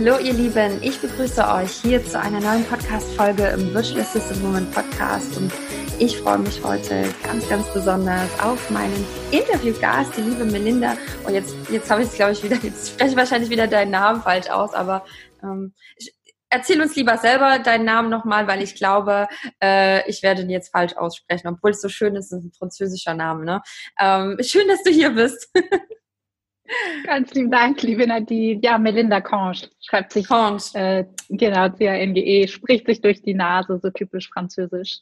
Hallo ihr Lieben, ich begrüße euch hier zu einer neuen Podcast-Folge im Virtual Assistant Woman Podcast und ich freue mich heute ganz, ganz besonders auf meinen Interviewgast, die liebe Melinda. Und jetzt, jetzt habe ich es, glaube ich, wieder, jetzt spreche ich wahrscheinlich wieder deinen Namen falsch aus, aber ähm, ich, erzähl uns lieber selber deinen Namen nochmal, weil ich glaube, äh, ich werde ihn jetzt falsch aussprechen, obwohl es so schön ist, es ist ein französischer Name. Ne? Ähm, schön, dass du hier bist. Ganz lieben Dank, liebe Nadine. Ja, Melinda Conge schreibt sich. Conge. Äh, genau, C-A-N-G-E, spricht sich durch die Nase, so typisch französisch.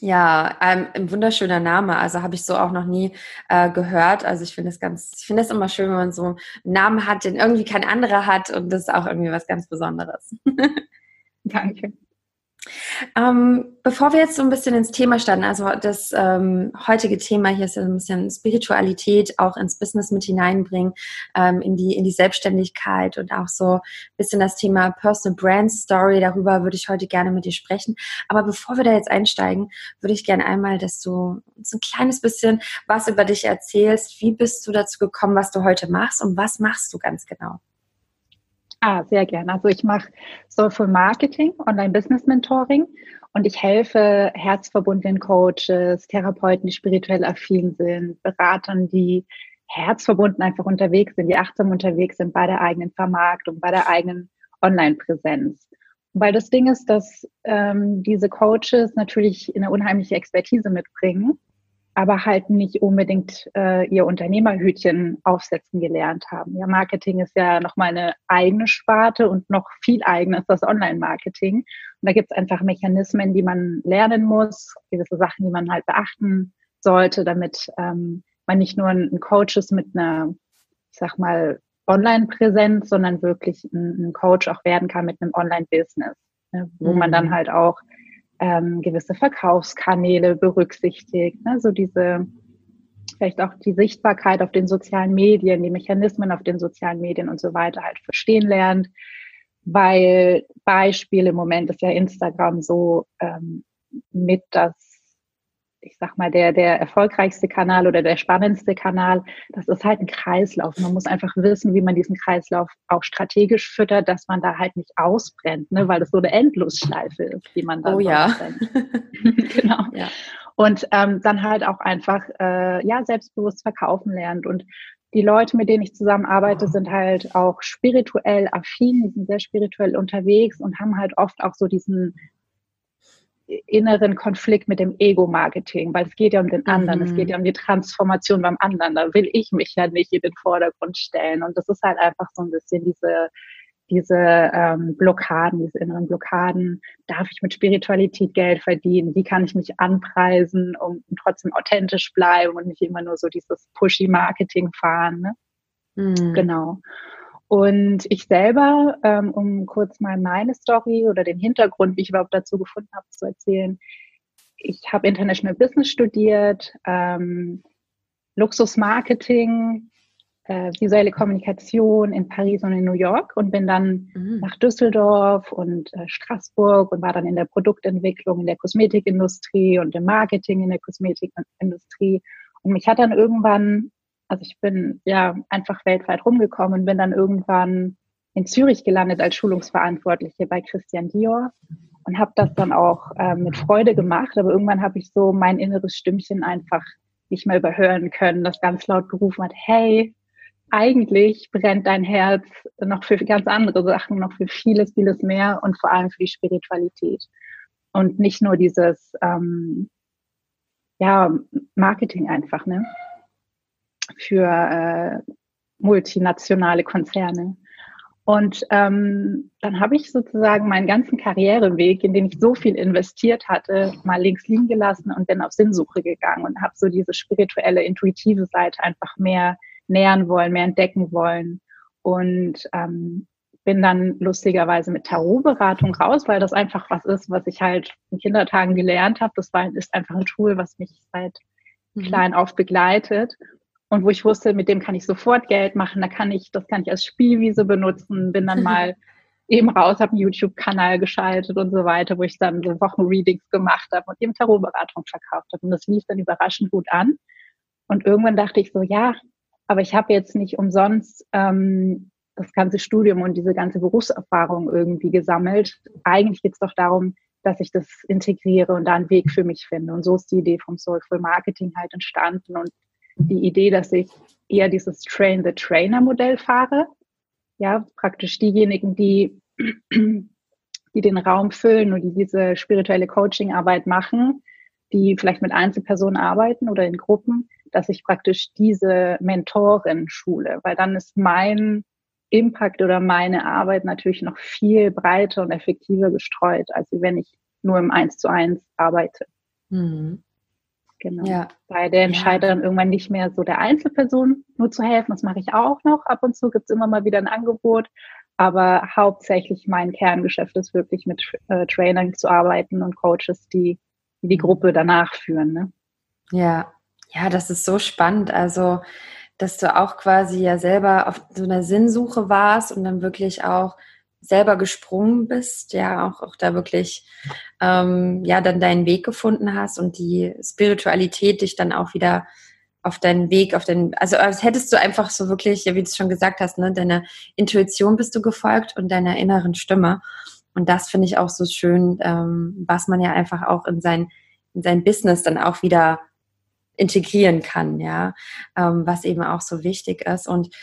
Ja, ein, ein wunderschöner Name. Also habe ich so auch noch nie äh, gehört. Also ich finde es ganz, ich finde es immer schön, wenn man so einen Namen hat, den irgendwie kein anderer hat und das ist auch irgendwie was ganz Besonderes. Danke. Ähm, bevor wir jetzt so ein bisschen ins Thema starten, also das ähm, heutige Thema hier ist ja so ein bisschen Spiritualität auch ins Business mit hineinbringen, ähm, in, die, in die Selbstständigkeit und auch so ein bisschen das Thema Personal Brand Story, darüber würde ich heute gerne mit dir sprechen. Aber bevor wir da jetzt einsteigen, würde ich gerne einmal, dass du uns ein kleines bisschen was über dich erzählst. Wie bist du dazu gekommen, was du heute machst und was machst du ganz genau? Ah, sehr gerne. Also ich mache Soulful Marketing, Online-Business Mentoring und ich helfe herzverbundenen Coaches, Therapeuten, die spirituell affin sind, Beratern, die herzverbunden einfach unterwegs sind, die achtsam unterwegs sind bei der eigenen Vermarktung, bei der eigenen Online-Präsenz. Weil das Ding ist, dass ähm, diese Coaches natürlich eine unheimliche Expertise mitbringen aber halt nicht unbedingt äh, ihr Unternehmerhütchen aufsetzen gelernt haben. Ja, Marketing ist ja nochmal eine eigene Sparte und noch viel eigener ist das Online-Marketing. Und da gibt es einfach Mechanismen, die man lernen muss, gewisse Sachen, die man halt beachten sollte, damit ähm, man nicht nur ein Coach ist mit einer, ich sag mal, Online-Präsenz, sondern wirklich ein, ein, Coach auch werden kann mit einem Online-Business, ne, wo mhm. man dann mhm. halt auch ähm, gewisse Verkaufskanäle berücksichtigt, ne? so diese vielleicht auch die Sichtbarkeit auf den sozialen Medien, die Mechanismen auf den sozialen Medien und so weiter halt verstehen lernt, weil Beispiel im Moment ist ja Instagram so ähm, mit das ich sag mal, der, der erfolgreichste Kanal oder der spannendste Kanal, das ist halt ein Kreislauf. Man muss einfach wissen, wie man diesen Kreislauf auch strategisch füttert, dass man da halt nicht ausbrennt, ne? weil das so eine Endlosschleife ist, die man dann Oh ja. genau. Ja. Und ähm, dann halt auch einfach äh, ja selbstbewusst verkaufen lernt. Und die Leute, mit denen ich zusammenarbeite, sind halt auch spirituell affin, die sind sehr spirituell unterwegs und haben halt oft auch so diesen inneren Konflikt mit dem Ego-Marketing, weil es geht ja um den anderen, mhm. es geht ja um die Transformation beim anderen. Da will ich mich ja nicht in den Vordergrund stellen. Und das ist halt einfach so ein bisschen diese, diese ähm, Blockaden, diese inneren Blockaden. Darf ich mit Spiritualität Geld verdienen? Wie kann ich mich anpreisen, um trotzdem authentisch bleiben und nicht immer nur so dieses pushy Marketing fahren? Ne? Mhm. Genau. Und ich selber, ähm, um kurz mal meine Story oder den Hintergrund, wie ich überhaupt dazu gefunden habe, zu erzählen. Ich habe International Business studiert, ähm, Luxusmarketing, äh, visuelle Kommunikation in Paris und in New York und bin dann mhm. nach Düsseldorf und äh, Straßburg und war dann in der Produktentwicklung in der Kosmetikindustrie und im Marketing in der Kosmetikindustrie. Und mich hat dann irgendwann also ich bin ja einfach weltweit rumgekommen und bin dann irgendwann in Zürich gelandet als Schulungsverantwortliche bei Christian Dior und habe das dann auch äh, mit Freude gemacht. Aber irgendwann habe ich so mein inneres Stimmchen einfach nicht mehr überhören können, das ganz laut gerufen hat, hey, eigentlich brennt dein Herz noch für ganz andere Sachen, noch für vieles, vieles mehr und vor allem für die Spiritualität. Und nicht nur dieses ähm, ja, Marketing einfach, ne? Für äh, multinationale Konzerne. Und ähm, dann habe ich sozusagen meinen ganzen Karriereweg, in den ich so viel investiert hatte, mal links liegen gelassen und bin auf Sinnsuche gegangen und habe so diese spirituelle, intuitive Seite einfach mehr nähern wollen, mehr entdecken wollen. Und ähm, bin dann lustigerweise mit Tarotberatung raus, weil das einfach was ist, was ich halt in Kindertagen gelernt habe. Das ist einfach ein Tool, was mich seit mhm. klein auf begleitet und wo ich wusste, mit dem kann ich sofort Geld machen, da kann ich, das kann ich als Spielwiese benutzen, bin dann mal eben raus, habe einen YouTube-Kanal geschaltet und so weiter, wo ich dann so Wochenreadings gemacht habe und eben Tarotberatung verkauft habe. Und das lief dann überraschend gut an. Und irgendwann dachte ich so, ja, aber ich habe jetzt nicht umsonst ähm, das ganze Studium und diese ganze Berufserfahrung irgendwie gesammelt. Eigentlich geht es doch darum, dass ich das integriere und da einen Weg für mich finde. Und so ist die Idee vom Soulful Marketing halt entstanden und die Idee, dass ich eher dieses Train the Trainer Modell fahre. Ja, praktisch diejenigen, die, die den Raum füllen und die diese spirituelle Coaching-Arbeit machen, die vielleicht mit Einzelpersonen arbeiten oder in Gruppen, dass ich praktisch diese Mentorin schule, weil dann ist mein Impact oder meine Arbeit natürlich noch viel breiter und effektiver gestreut, als wenn ich nur im Eins zu eins arbeite. Mhm. Genau. Ja. Bei der entscheidet ja. irgendwann nicht mehr so der Einzelperson nur zu helfen. Das mache ich auch noch. Ab und zu gibt es immer mal wieder ein Angebot. Aber hauptsächlich mein Kerngeschäft ist wirklich mit äh, Trainern zu arbeiten und Coaches, die die, die Gruppe danach führen. Ne? Ja, ja, das ist so spannend. Also dass du auch quasi ja selber auf so einer Sinnsuche warst und dann wirklich auch selber gesprungen bist, ja, auch, auch da wirklich ähm, ja dann deinen Weg gefunden hast und die Spiritualität dich dann auch wieder auf deinen Weg, auf den, also als hättest du einfach so wirklich, ja, wie du es schon gesagt hast, ne, deiner Intuition bist du gefolgt und deiner inneren Stimme. Und das finde ich auch so schön, ähm, was man ja einfach auch in sein, in sein Business dann auch wieder integrieren kann, ja, ähm, was eben auch so wichtig ist. Und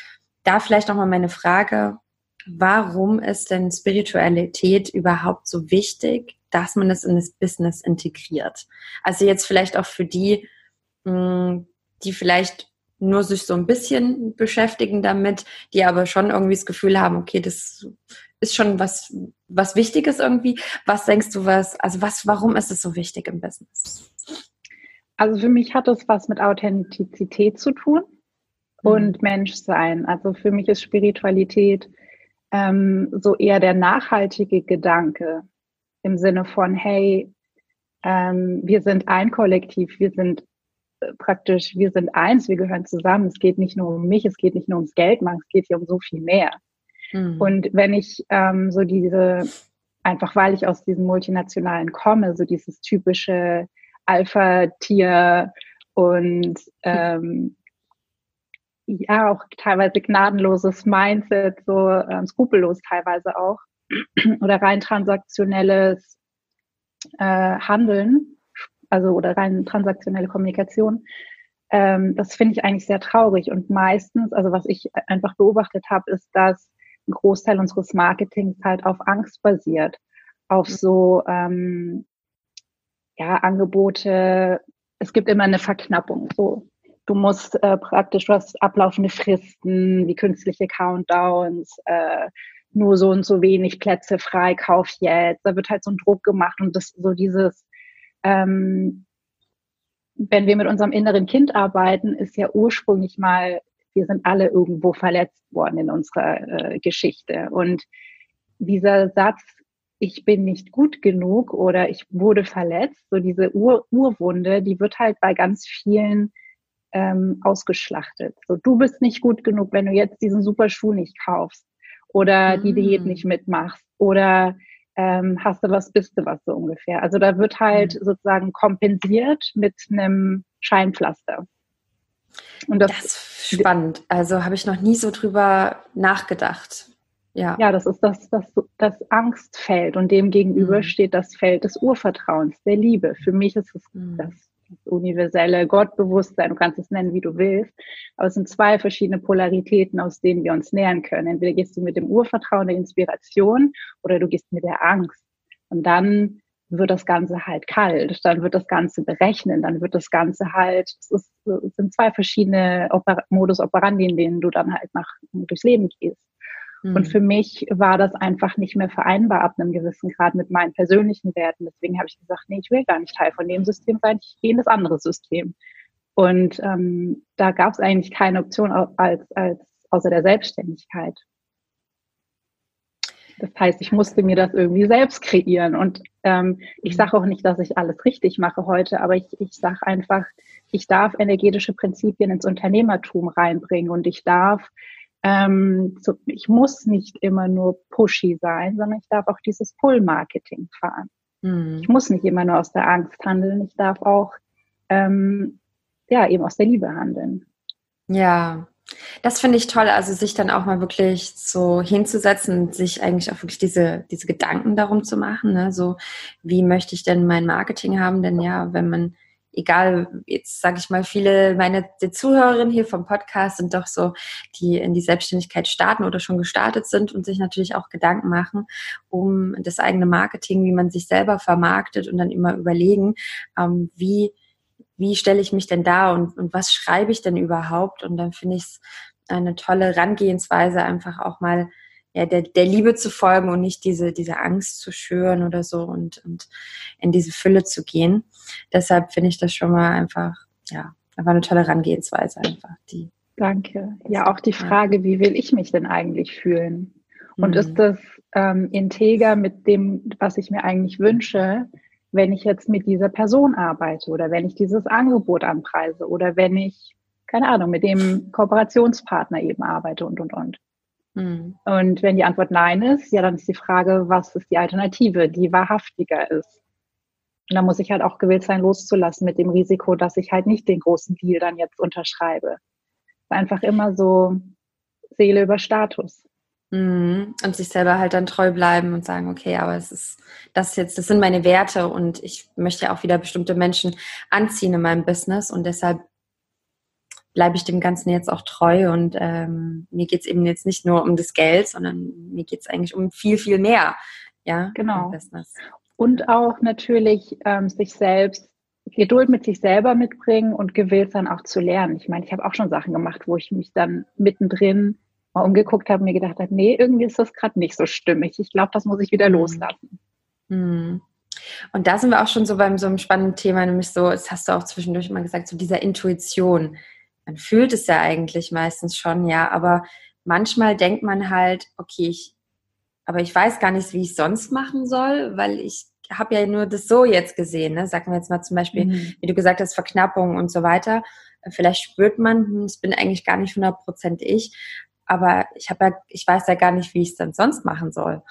da vielleicht nochmal meine Frage, warum ist denn Spiritualität überhaupt so wichtig, dass man es in das Business integriert? Also jetzt vielleicht auch für die, hm, die vielleicht nur sich so ein bisschen beschäftigen damit, die aber schon irgendwie das Gefühl haben, okay, das ist schon was, was Wichtiges irgendwie. Was denkst du, was, also was, warum ist es so wichtig im Business? Also für mich hat es was mit Authentizität zu tun und mhm. Menschsein. Also für mich ist Spiritualität ähm, so eher der nachhaltige Gedanke im Sinne von, hey, ähm, wir sind ein Kollektiv, wir sind äh, praktisch, wir sind eins, wir gehören zusammen. Es geht nicht nur um mich, es geht nicht nur ums Geld machen, es geht hier um so viel mehr. Mhm. Und wenn ich ähm, so diese, einfach weil ich aus diesen multinationalen komme, so dieses typische Alpha-Tier und ähm, ja, auch teilweise gnadenloses Mindset, so ähm, skrupellos teilweise auch, oder rein transaktionelles äh, Handeln, also oder rein transaktionelle Kommunikation. Ähm, das finde ich eigentlich sehr traurig. Und meistens, also was ich einfach beobachtet habe, ist, dass ein Großteil unseres Marketings halt auf Angst basiert, auf so ähm, ja, Angebote, es gibt immer eine Verknappung. So, du musst äh, praktisch, du hast ablaufende Fristen, wie künstliche Countdowns, äh, nur so und so wenig Plätze frei, kauf jetzt. Da wird halt so ein Druck gemacht und das so dieses, ähm, wenn wir mit unserem inneren Kind arbeiten, ist ja ursprünglich mal, wir sind alle irgendwo verletzt worden in unserer äh, Geschichte. Und dieser Satz, ich bin nicht gut genug oder ich wurde verletzt, so diese Ur Urwunde, die wird halt bei ganz vielen ähm, ausgeschlachtet. So, du bist nicht gut genug, wenn du jetzt diesen super Schuh nicht kaufst oder die Diät nicht mitmachst oder ähm, hast du was, bist du was so ungefähr. Also da wird halt mhm. sozusagen kompensiert mit einem Scheinpflaster. Und das, das ist spannend. Also habe ich noch nie so drüber nachgedacht. Ja. ja, das ist das, das, das Angstfeld und dem gegenüber mhm. steht das Feld des Urvertrauens, der Liebe. Für mich ist es mhm. das universelle Gottbewusstsein, du kannst es nennen, wie du willst, aber es sind zwei verschiedene Polaritäten, aus denen wir uns nähern können. Entweder gehst du mit dem Urvertrauen, der Inspiration oder du gehst mit der Angst. Und dann wird das Ganze halt kalt, dann wird das Ganze berechnen, dann wird das Ganze halt, es, ist, es sind zwei verschiedene Oper Modus operandi, in denen du dann halt nach, durchs Leben gehst. Mhm. Und für mich war das einfach nicht mehr vereinbar ab einem gewissen Grad mit meinen persönlichen Werten. Deswegen habe ich gesagt, nee, ich will gar nicht Teil von dem System sein, ich gehe in das andere System. Und ähm, da gab es eigentlich keine Option als, als außer der Selbstständigkeit. Das heißt, ich musste mir das irgendwie selbst kreieren. Und ähm, ich mhm. sage auch nicht, dass ich alles richtig mache heute, aber ich, ich sage einfach, ich darf energetische Prinzipien ins Unternehmertum reinbringen und ich darf ähm, so, ich muss nicht immer nur pushy sein, sondern ich darf auch dieses Pull-Marketing fahren. Mhm. Ich muss nicht immer nur aus der Angst handeln, ich darf auch ähm, ja eben aus der Liebe handeln. Ja, Das finde ich toll, also sich dann auch mal wirklich so hinzusetzen und sich eigentlich auch wirklich diese, diese Gedanken darum zu machen. Ne? So, wie möchte ich denn mein Marketing haben? Denn ja, wenn man, egal, jetzt sage ich mal, viele meine die Zuhörerinnen hier vom Podcast sind doch so, die in die Selbstständigkeit starten oder schon gestartet sind und sich natürlich auch Gedanken machen um das eigene Marketing, wie man sich selber vermarktet und dann immer überlegen, ähm, wie wie stelle ich mich denn da und, und was schreibe ich denn überhaupt? Und dann finde ich es eine tolle Herangehensweise, einfach auch mal ja, der, der Liebe zu folgen und nicht diese, diese Angst zu schüren oder so und, und in diese Fülle zu gehen. Deshalb finde ich das schon mal einfach, ja, einfach eine tolle Herangehensweise einfach. Die, Danke. Ja, auch die Frage, wie will ich mich denn eigentlich fühlen? Und mhm. ist das ähm, integer mit dem, was ich mir eigentlich wünsche? wenn ich jetzt mit dieser Person arbeite oder wenn ich dieses Angebot anpreise oder wenn ich, keine Ahnung, mit dem Kooperationspartner eben arbeite und, und, und. Mhm. Und wenn die Antwort Nein ist, ja, dann ist die Frage, was ist die Alternative, die wahrhaftiger ist. Und da muss ich halt auch gewillt sein, loszulassen mit dem Risiko, dass ich halt nicht den großen Deal dann jetzt unterschreibe. Einfach immer so Seele über Status. Mhm. Und sich selber halt dann treu bleiben und sagen, okay, aber es ist das jetzt, das sind meine Werte und ich möchte ja auch wieder bestimmte Menschen anziehen in meinem Business und deshalb bleibe ich dem Ganzen jetzt auch treu und ähm, mir geht es eben jetzt nicht nur um das Geld, sondern mir geht es eigentlich um viel, viel mehr. Ja, genau. Und auch natürlich ähm, sich selbst Geduld mit sich selber mitbringen und gewillt sein auch zu lernen. Ich meine, ich habe auch schon Sachen gemacht, wo ich mich dann mittendrin mal umgeguckt habe und mir gedacht habe, nee, irgendwie ist das gerade nicht so stimmig. Ich glaube, das muss ich wieder hm. loslassen. Mhm. Und da sind wir auch schon so beim so einem spannenden Thema, nämlich so, das hast du auch zwischendurch immer gesagt, so dieser Intuition. Man fühlt es ja eigentlich meistens schon, ja, aber manchmal denkt man halt, okay, ich, aber ich weiß gar nicht, wie ich sonst machen soll, weil ich habe ja nur das so jetzt gesehen. Ne? Sagen wir jetzt mal zum Beispiel, mhm. wie du gesagt hast, Verknappung und so weiter. Vielleicht spürt man, hm, es bin eigentlich gar nicht 100% ich, aber ich habe ja, ich weiß ja gar nicht, wie ich es dann sonst machen soll,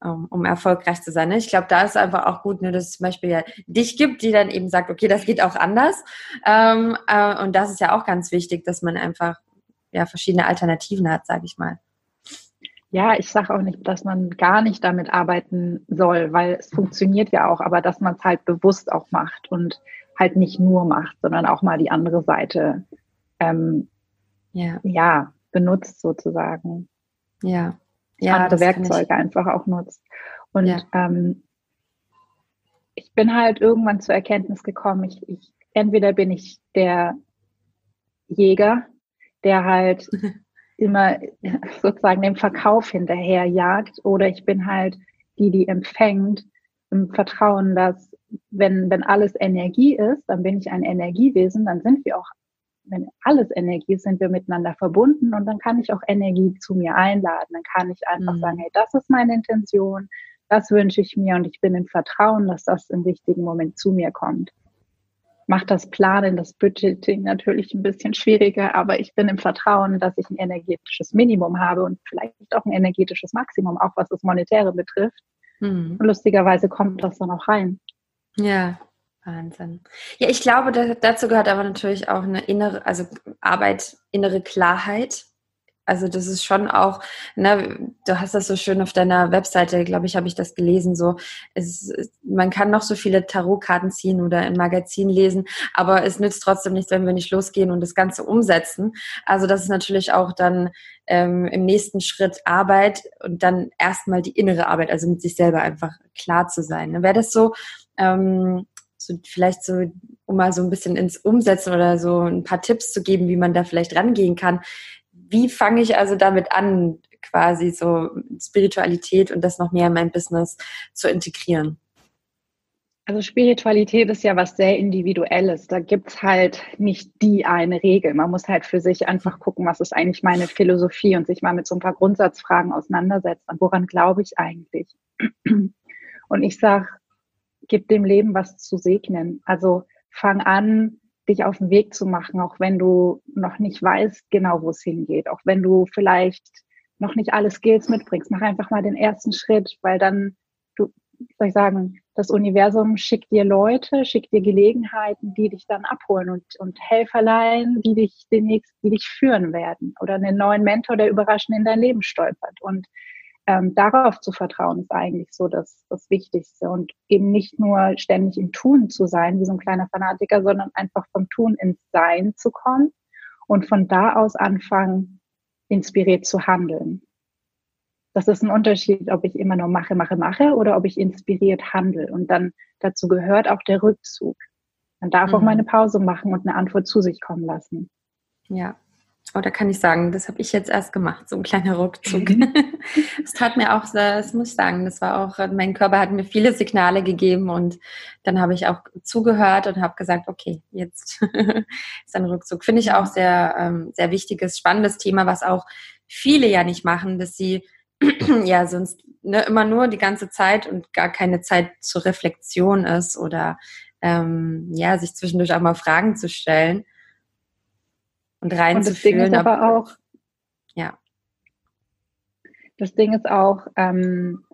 um, um erfolgreich zu sein. Ne? Ich glaube, da ist einfach auch gut, ne, dass es zum Beispiel ja dich gibt, die dann eben sagt, okay, das geht auch anders. Ähm, äh, und das ist ja auch ganz wichtig, dass man einfach ja verschiedene Alternativen hat, sage ich mal. Ja, ich sage auch nicht, dass man gar nicht damit arbeiten soll, weil es funktioniert ja auch, aber dass man es halt bewusst auch macht und halt nicht nur macht, sondern auch mal die andere Seite ähm, ja. ja, benutzt sozusagen. Ja. Ja andere Werkzeuge einfach auch nutzt. Und ja. ähm, ich bin halt irgendwann zur Erkenntnis gekommen, ich, ich entweder bin ich der Jäger, der halt immer sozusagen dem Verkauf hinterherjagt, oder ich bin halt die, die empfängt, im Vertrauen, dass wenn, wenn alles Energie ist, dann bin ich ein Energiewesen, dann sind wir auch wenn alles Energie ist, sind wir miteinander verbunden und dann kann ich auch Energie zu mir einladen. Dann kann ich einfach mhm. sagen, hey, das ist meine Intention, das wünsche ich mir und ich bin im Vertrauen, dass das im richtigen Moment zu mir kommt. Macht das Planen, das Budgeting natürlich ein bisschen schwieriger, aber ich bin im Vertrauen, dass ich ein energetisches Minimum habe und vielleicht auch ein energetisches Maximum, auch was das Monetäre betrifft. Mhm. Und lustigerweise kommt das dann auch rein. Ja, Wahnsinn. Ja, ich glaube, da, dazu gehört aber natürlich auch eine innere, also Arbeit, innere Klarheit. Also das ist schon auch, ne, du hast das so schön auf deiner Webseite, glaube ich, habe ich das gelesen, so, es, man kann noch so viele Tarotkarten ziehen oder im Magazin lesen, aber es nützt trotzdem nichts, wenn wir nicht losgehen und das Ganze umsetzen. Also das ist natürlich auch dann ähm, im nächsten Schritt Arbeit und dann erstmal die innere Arbeit, also mit sich selber einfach klar zu sein. Ne? Wäre das so, ähm, so vielleicht so, um mal so ein bisschen ins Umsetzen oder so ein paar Tipps zu geben, wie man da vielleicht rangehen kann. Wie fange ich also damit an, quasi so Spiritualität und das noch mehr in mein Business zu integrieren? Also Spiritualität ist ja was sehr Individuelles. Da gibt es halt nicht die eine Regel. Man muss halt für sich einfach gucken, was ist eigentlich meine Philosophie und sich mal mit so ein paar Grundsatzfragen auseinandersetzen. Woran glaube ich eigentlich? Und ich sage, gib dem Leben was zu segnen. Also fang an, dich auf den Weg zu machen, auch wenn du noch nicht weißt genau, wo es hingeht, auch wenn du vielleicht noch nicht alle Skills mitbringst. Mach einfach mal den ersten Schritt, weil dann, du, soll ich sagen, das Universum schickt dir Leute, schickt dir Gelegenheiten, die dich dann abholen und, und Helferlein, die dich demnächst, die dich führen werden oder einen neuen Mentor, der überraschend in dein Leben stolpert. Und ähm, darauf zu vertrauen ist eigentlich so das, das Wichtigste und eben nicht nur ständig im Tun zu sein, wie so ein kleiner Fanatiker, sondern einfach vom Tun ins Sein zu kommen und von da aus anfangen, inspiriert zu handeln. Das ist ein Unterschied, ob ich immer nur mache, mache, mache oder ob ich inspiriert handle. Und dann dazu gehört auch der Rückzug. Man darf mhm. auch mal eine Pause machen und eine Antwort zu sich kommen lassen. Ja. Oder kann ich sagen, das habe ich jetzt erst gemacht, so ein kleiner Rückzug. Mhm. das tat mir auch, das muss ich sagen, das war auch, mein Körper hat mir viele Signale gegeben und dann habe ich auch zugehört und habe gesagt, okay, jetzt ist ein Rückzug. Finde ich auch sehr, ähm, sehr wichtiges, spannendes Thema, was auch viele ja nicht machen, dass sie ja sonst ne, immer nur die ganze Zeit und gar keine Zeit zur Reflexion ist oder ähm, ja, sich zwischendurch auch mal Fragen zu stellen und reinzufühlen. Und das Ding ist aber auch, ja. Das Ding ist auch, ähm,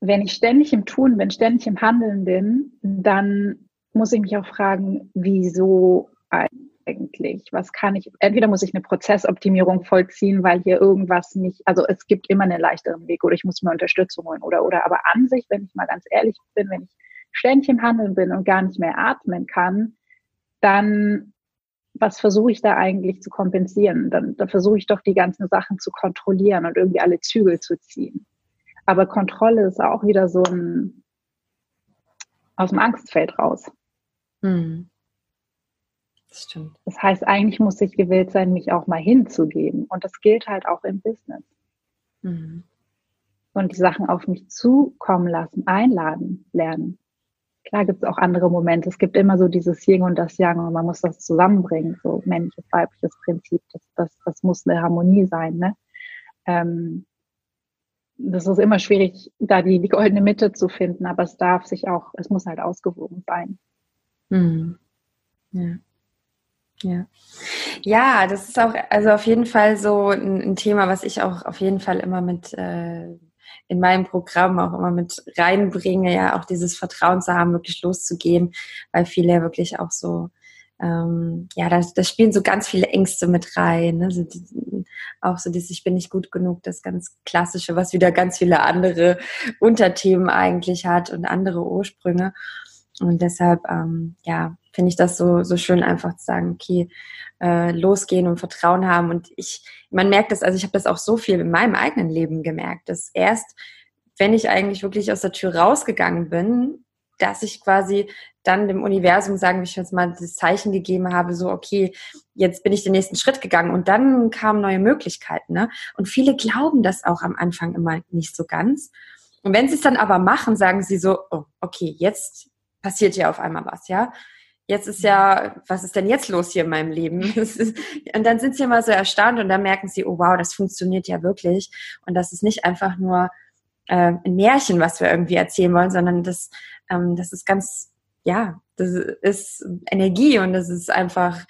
wenn ich ständig im Tun bin, ständig im Handeln bin, dann muss ich mich auch fragen, wieso eigentlich? Was kann ich, entweder muss ich eine Prozessoptimierung vollziehen, weil hier irgendwas nicht, also es gibt immer einen leichteren Weg oder ich muss mir Unterstützung holen oder, oder aber an sich, wenn ich mal ganz ehrlich bin, wenn ich ständig im Handeln bin und gar nicht mehr atmen kann, dann was versuche ich da eigentlich zu kompensieren? Dann, dann versuche ich doch die ganzen Sachen zu kontrollieren und irgendwie alle Zügel zu ziehen. Aber Kontrolle ist auch wieder so ein aus dem Angstfeld raus. Hm. Das stimmt. Das heißt, eigentlich muss ich gewillt sein, mich auch mal hinzugeben. Und das gilt halt auch im Business. Mhm. Und die Sachen auf mich zukommen lassen, einladen, lernen. Klar gibt es auch andere Momente. Es gibt immer so dieses Yin und das Yang und man muss das zusammenbringen, so männliches, weibliches Prinzip. Das, das, das muss eine Harmonie sein. Ne? Ähm, das ist immer schwierig, da die, die goldene Mitte zu finden, aber es darf sich auch, es muss halt ausgewogen sein. Mhm. Ja. Ja. Ja, das ist auch, also auf jeden Fall so ein, ein Thema, was ich auch auf jeden Fall immer mit äh, in meinem Programm auch immer mit reinbringe, ja, auch dieses Vertrauen zu haben, wirklich loszugehen, weil viele ja wirklich auch so, ähm, ja, da, da spielen so ganz viele Ängste mit rein. Ne? So die, auch so dieses Ich bin nicht gut genug, das ganz Klassische, was wieder ganz viele andere Unterthemen eigentlich hat und andere Ursprünge. Und deshalb, ähm, ja, finde ich das so, so schön, einfach zu sagen, okay, äh, losgehen und Vertrauen haben. Und ich, man merkt das, also ich habe das auch so viel in meinem eigenen Leben gemerkt, dass erst, wenn ich eigentlich wirklich aus der Tür rausgegangen bin, dass ich quasi dann dem Universum, sagen wir jetzt mal, das Zeichen gegeben habe, so, okay, jetzt bin ich den nächsten Schritt gegangen und dann kamen neue Möglichkeiten. Ne? Und viele glauben das auch am Anfang immer nicht so ganz. Und wenn sie es dann aber machen, sagen sie so, oh, okay, jetzt passiert ja auf einmal was, ja. Jetzt ist ja, was ist denn jetzt los hier in meinem Leben? und dann sind sie immer so erstaunt und dann merken sie, oh wow, das funktioniert ja wirklich. Und das ist nicht einfach nur äh, ein Märchen, was wir irgendwie erzählen wollen, sondern das, ähm, das ist ganz, ja, das ist Energie und das ist einfach,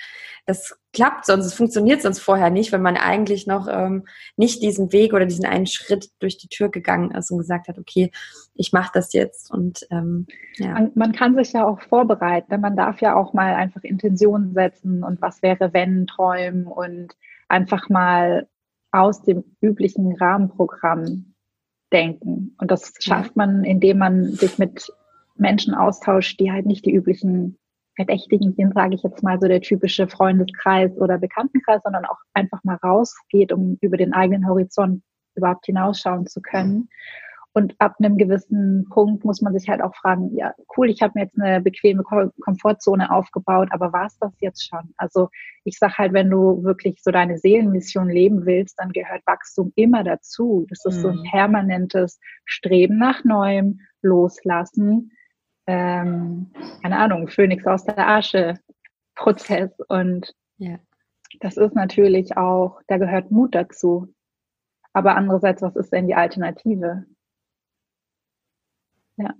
das klappt sonst, es funktioniert sonst vorher nicht, wenn man eigentlich noch ähm, nicht diesen Weg oder diesen einen Schritt durch die Tür gegangen ist und gesagt hat, okay, ich mache das jetzt. Und ähm, ja. Man, man, kann sich ja auch vorbereiten. Man darf ja auch mal einfach Intentionen setzen und was wäre, wenn träumen und einfach mal aus dem üblichen Rahmenprogramm denken. Und das schafft man, indem man sich mit Menschen austauscht, die halt nicht die üblichen Verdächtigen sind, sage ich jetzt mal so der typische Freundeskreis oder Bekanntenkreis, sondern auch einfach mal rausgeht, um über den eigenen Horizont überhaupt hinausschauen zu können. Und ab einem gewissen Punkt muss man sich halt auch fragen, ja, cool, ich habe mir jetzt eine bequeme Komfortzone aufgebaut, aber war es das jetzt schon? Also ich sage halt, wenn du wirklich so deine Seelenmission leben willst, dann gehört Wachstum immer dazu. Das ist mhm. so ein mhm. permanentes Streben nach Neuem, Loslassen, ähm, keine Ahnung, Phönix aus der Asche Prozess. Und ja. das ist natürlich auch, da gehört Mut dazu. Aber andererseits, was ist denn die Alternative? Ja.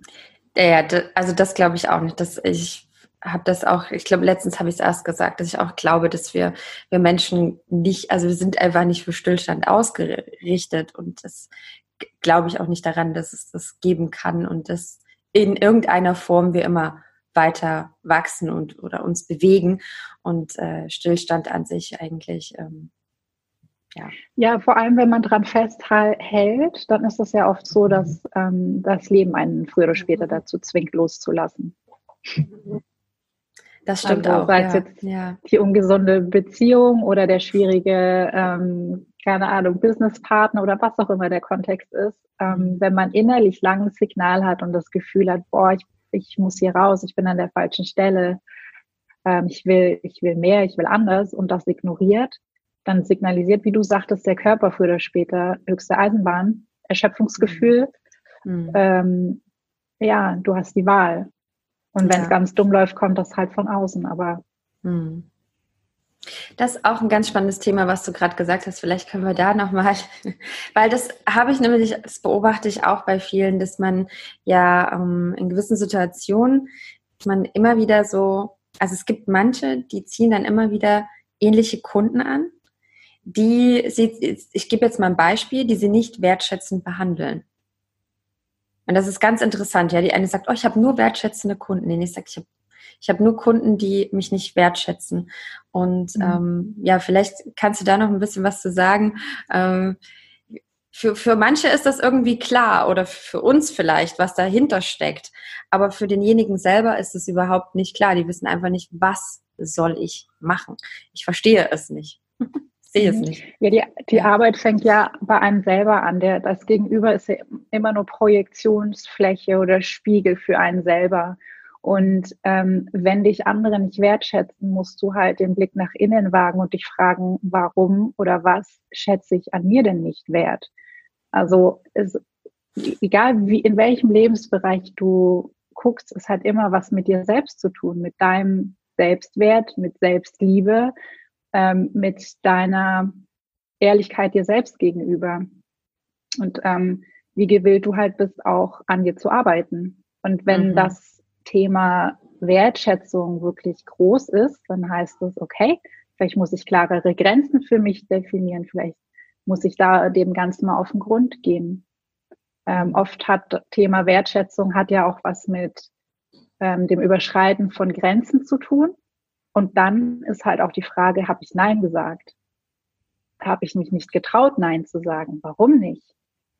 Ja, also das glaube ich auch nicht. Dass ich habe das auch, ich glaube, letztens habe ich es erst gesagt, dass ich auch glaube, dass wir, wir Menschen nicht, also wir sind einfach nicht für Stillstand ausgerichtet und das glaube ich auch nicht daran, dass es das geben kann und dass in irgendeiner Form wir immer weiter wachsen und oder uns bewegen und äh, Stillstand an sich eigentlich ähm, ja. ja, vor allem wenn man dran festhält, dann ist es ja oft so, dass ähm, das Leben einen früher oder später dazu zwingt, loszulassen. Das stimmt also, auch. Sei es ja. jetzt ja. die ungesunde Beziehung oder der schwierige, ähm, keine Ahnung, Businesspartner oder was auch immer der Kontext ist. Ähm, wenn man innerlich langes Signal hat und das Gefühl hat, boah, ich, ich muss hier raus, ich bin an der falschen Stelle, ähm, ich will, ich will mehr, ich will anders und das ignoriert, dann signalisiert, wie du sagtest, der Körper früher oder später höchste Eisenbahn, Erschöpfungsgefühl. Mhm. Ähm, ja, du hast die Wahl. Und wenn es ja. ganz dumm läuft, kommt das halt von außen. Aber mhm. Das ist auch ein ganz spannendes Thema, was du gerade gesagt hast. Vielleicht können wir da nochmal, weil das habe ich nämlich, das beobachte ich auch bei vielen, dass man ja ähm, in gewissen Situationen man immer wieder so, also es gibt manche, die ziehen dann immer wieder ähnliche Kunden an, die sie, ich gebe jetzt mal ein Beispiel, die sie nicht wertschätzend behandeln. Und das ist ganz interessant. Ja, die eine sagt, oh, ich habe nur wertschätzende Kunden. Die nächste sagt, ich habe ich habe nur Kunden, die mich nicht wertschätzen. Und mhm. ähm, ja, vielleicht kannst du da noch ein bisschen was zu sagen. Ähm, für, für manche ist das irgendwie klar oder für uns vielleicht, was dahinter steckt. Aber für denjenigen selber ist es überhaupt nicht klar. Die wissen einfach nicht, was soll ich machen. Ich verstehe es nicht. sehe es mhm. nicht. Ja, die, die Arbeit fängt ja bei einem selber an. Der, das Gegenüber ist ja immer nur Projektionsfläche oder Spiegel für einen selber. Und ähm, wenn dich andere nicht wertschätzen, musst du halt den Blick nach innen wagen und dich fragen, warum oder was schätze ich an mir denn nicht wert? Also es, egal wie in welchem Lebensbereich du guckst, es hat immer was mit dir selbst zu tun, mit deinem Selbstwert, mit Selbstliebe, ähm, mit deiner Ehrlichkeit dir selbst gegenüber und ähm, wie gewillt du halt bist, auch an dir zu arbeiten. Und wenn mhm. das Thema Wertschätzung wirklich groß ist, dann heißt es, okay, vielleicht muss ich klarere Grenzen für mich definieren, vielleicht muss ich da dem Ganzen mal auf den Grund gehen. Ähm, oft hat Thema Wertschätzung hat ja auch was mit ähm, dem Überschreiten von Grenzen zu tun. Und dann ist halt auch die Frage, habe ich Nein gesagt? Habe ich mich nicht getraut, Nein zu sagen? Warum nicht?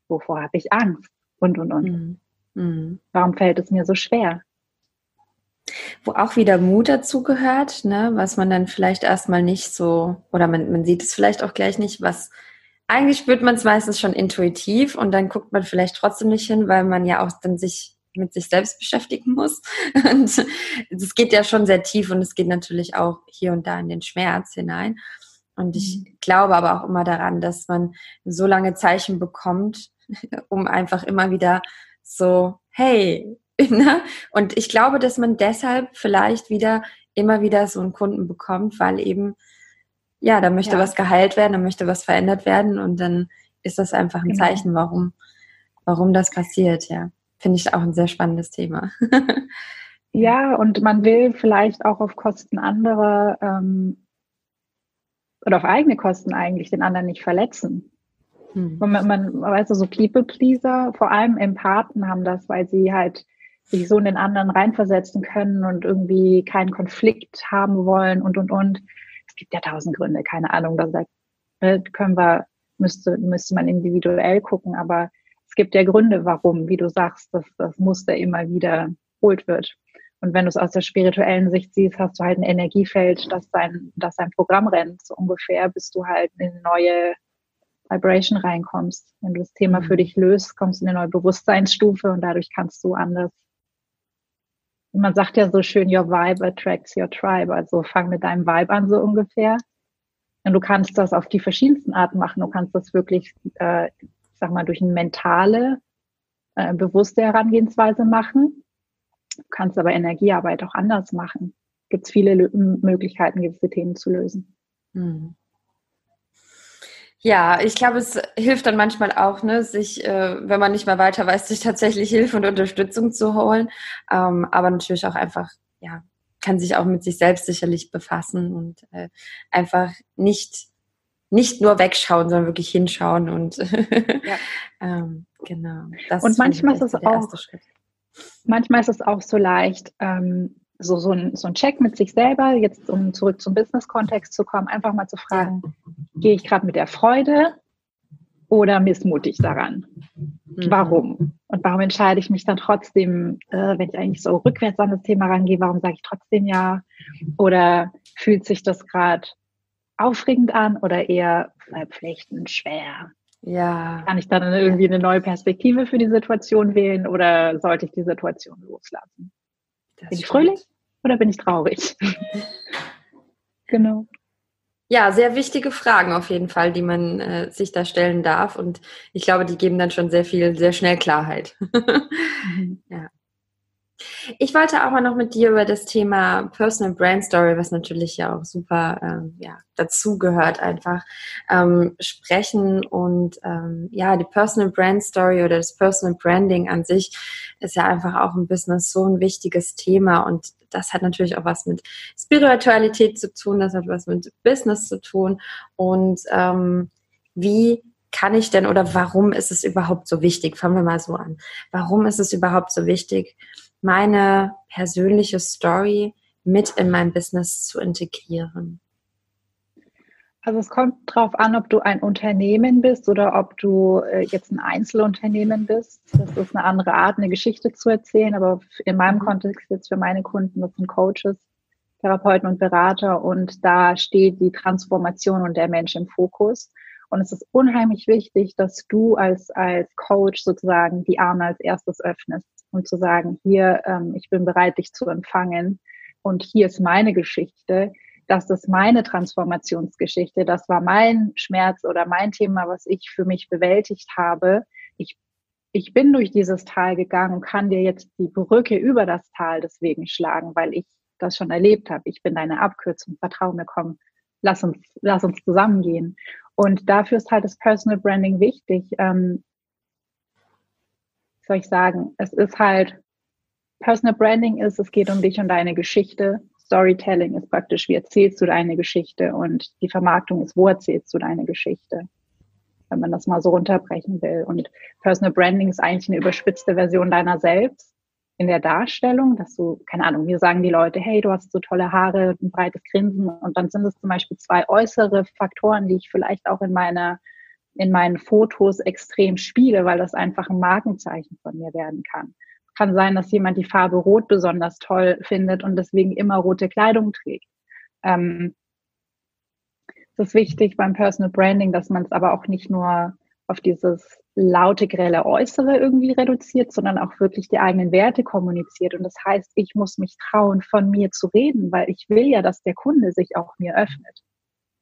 Wovor habe ich Angst? Und, und, und. Mhm. mhm. Warum fällt es mir so schwer? Wo auch wieder Mut dazu gehört, ne, was man dann vielleicht erstmal nicht so, oder man, man sieht es vielleicht auch gleich nicht, was eigentlich spürt man es meistens schon intuitiv und dann guckt man vielleicht trotzdem nicht hin, weil man ja auch dann sich mit sich selbst beschäftigen muss. Und es geht ja schon sehr tief und es geht natürlich auch hier und da in den Schmerz hinein. Und ich mhm. glaube aber auch immer daran, dass man so lange Zeichen bekommt, um einfach immer wieder so, hey, ne? Und ich glaube, dass man deshalb vielleicht wieder immer wieder so einen Kunden bekommt, weil eben, ja, da möchte ja. was geheilt werden, da möchte was verändert werden und dann ist das einfach ein genau. Zeichen, warum, warum das passiert, ja finde ich auch ein sehr spannendes Thema. ja, und man will vielleicht auch auf Kosten anderer ähm, oder auf eigene Kosten eigentlich den anderen nicht verletzen. Hm. Man, man weiß so People-Pleaser, vor allem Empathen haben das, weil sie halt sich so in den anderen reinversetzen können und irgendwie keinen Konflikt haben wollen und, und, und. Es gibt ja tausend Gründe, keine Ahnung, da ne, können wir, müsste, müsste man individuell gucken, aber es gibt ja Gründe, warum, wie du sagst, dass das Muster immer wieder holt wird. Und wenn du es aus der spirituellen Sicht siehst, hast du halt ein Energiefeld, das dein, das dein Programm rennt, so ungefähr, bis du halt in eine neue Vibration reinkommst. Wenn du das Thema für mhm. dich löst, kommst du in eine neue Bewusstseinsstufe und dadurch kannst du anders. Man sagt ja so schön, your vibe attracts your tribe. Also fang mit deinem Vibe an, so ungefähr. Und du kannst das auf die verschiedensten Arten machen. Du kannst das wirklich äh, sag mal, durch eine mentale, äh, bewusste Herangehensweise machen. Du kannst aber Energiearbeit auch anders machen. Gibt es viele L Möglichkeiten, gewisse Themen zu lösen. Hm. Ja, ich glaube, es hilft dann manchmal auch, ne, sich, äh, wenn man nicht mehr weiter weiß, sich tatsächlich Hilfe und Unterstützung zu holen. Ähm, aber natürlich auch einfach, ja, kann sich auch mit sich selbst sicherlich befassen und äh, einfach nicht nicht nur wegschauen, sondern wirklich hinschauen und ja. ähm, genau. Das und manchmal ist es auch Manchmal ist es auch so leicht, ähm, so, so, ein, so ein Check mit sich selber, jetzt um zurück zum Business-Kontext zu kommen, einfach mal zu fragen, ja. gehe ich gerade mit der Freude oder missmutig daran? Mhm. Warum? Und warum entscheide ich mich dann trotzdem, äh, wenn ich eigentlich so rückwärts an das Thema rangehe, warum sage ich trotzdem ja? Oder fühlt sich das gerade aufregend an oder eher verpflichtend schwer? Ja. Kann ich dann irgendwie eine neue Perspektive für die Situation wählen oder sollte ich die Situation loslassen? Das bin ich fröhlich oder bin ich traurig? genau. Ja, sehr wichtige Fragen auf jeden Fall, die man äh, sich da stellen darf. Und ich glaube, die geben dann schon sehr viel, sehr schnell Klarheit. mhm. Ja. Ich wollte auch mal noch mit dir über das Thema Personal Brand Story, was natürlich ja auch super ähm, ja, dazu gehört, einfach ähm, sprechen. Und ähm, ja, die Personal Brand Story oder das Personal Branding an sich ist ja einfach auch im Business so ein wichtiges Thema. Und das hat natürlich auch was mit Spiritualität zu tun, das hat was mit Business zu tun. Und ähm, wie kann ich denn oder warum ist es überhaupt so wichtig? Fangen wir mal so an. Warum ist es überhaupt so wichtig, meine persönliche Story mit in mein Business zu integrieren? Also es kommt darauf an, ob du ein Unternehmen bist oder ob du äh, jetzt ein Einzelunternehmen bist. Das ist eine andere Art, eine Geschichte zu erzählen. Aber in meinem mhm. Kontext jetzt für meine Kunden, das sind Coaches, Therapeuten und Berater. Und da steht die Transformation und der Mensch im Fokus. Und es ist unheimlich wichtig, dass du als, als Coach sozusagen die Arme als erstes öffnest und zu sagen, hier, ähm, ich bin bereit, dich zu empfangen und hier ist meine Geschichte, das ist meine Transformationsgeschichte, das war mein Schmerz oder mein Thema, was ich für mich bewältigt habe. Ich, ich bin durch dieses Tal gegangen und kann dir jetzt die Brücke über das Tal deswegen schlagen, weil ich das schon erlebt habe. Ich bin deine Abkürzung, vertrau mir, komm, lass uns, lass uns zusammengehen. Und dafür ist halt das Personal Branding wichtig. Ähm, soll ich sagen, es ist halt, Personal Branding ist, es geht um dich und deine Geschichte. Storytelling ist praktisch, wie erzählst du deine Geschichte und die Vermarktung ist, wo erzählst du deine Geschichte, wenn man das mal so runterbrechen will. Und Personal Branding ist eigentlich eine überspitzte Version deiner selbst in der Darstellung, dass du, keine Ahnung, mir sagen die Leute, hey, du hast so tolle Haare, ein breites Grinsen und dann sind es zum Beispiel zwei äußere Faktoren, die ich vielleicht auch in meiner in meinen Fotos extrem spiele, weil das einfach ein Markenzeichen von mir werden kann. Kann sein, dass jemand die Farbe Rot besonders toll findet und deswegen immer rote Kleidung trägt. Ähm, es ist wichtig beim Personal Branding, dass man es aber auch nicht nur auf dieses laute, grelle Äußere irgendwie reduziert, sondern auch wirklich die eigenen Werte kommuniziert. Und das heißt, ich muss mich trauen, von mir zu reden, weil ich will ja, dass der Kunde sich auch mir öffnet.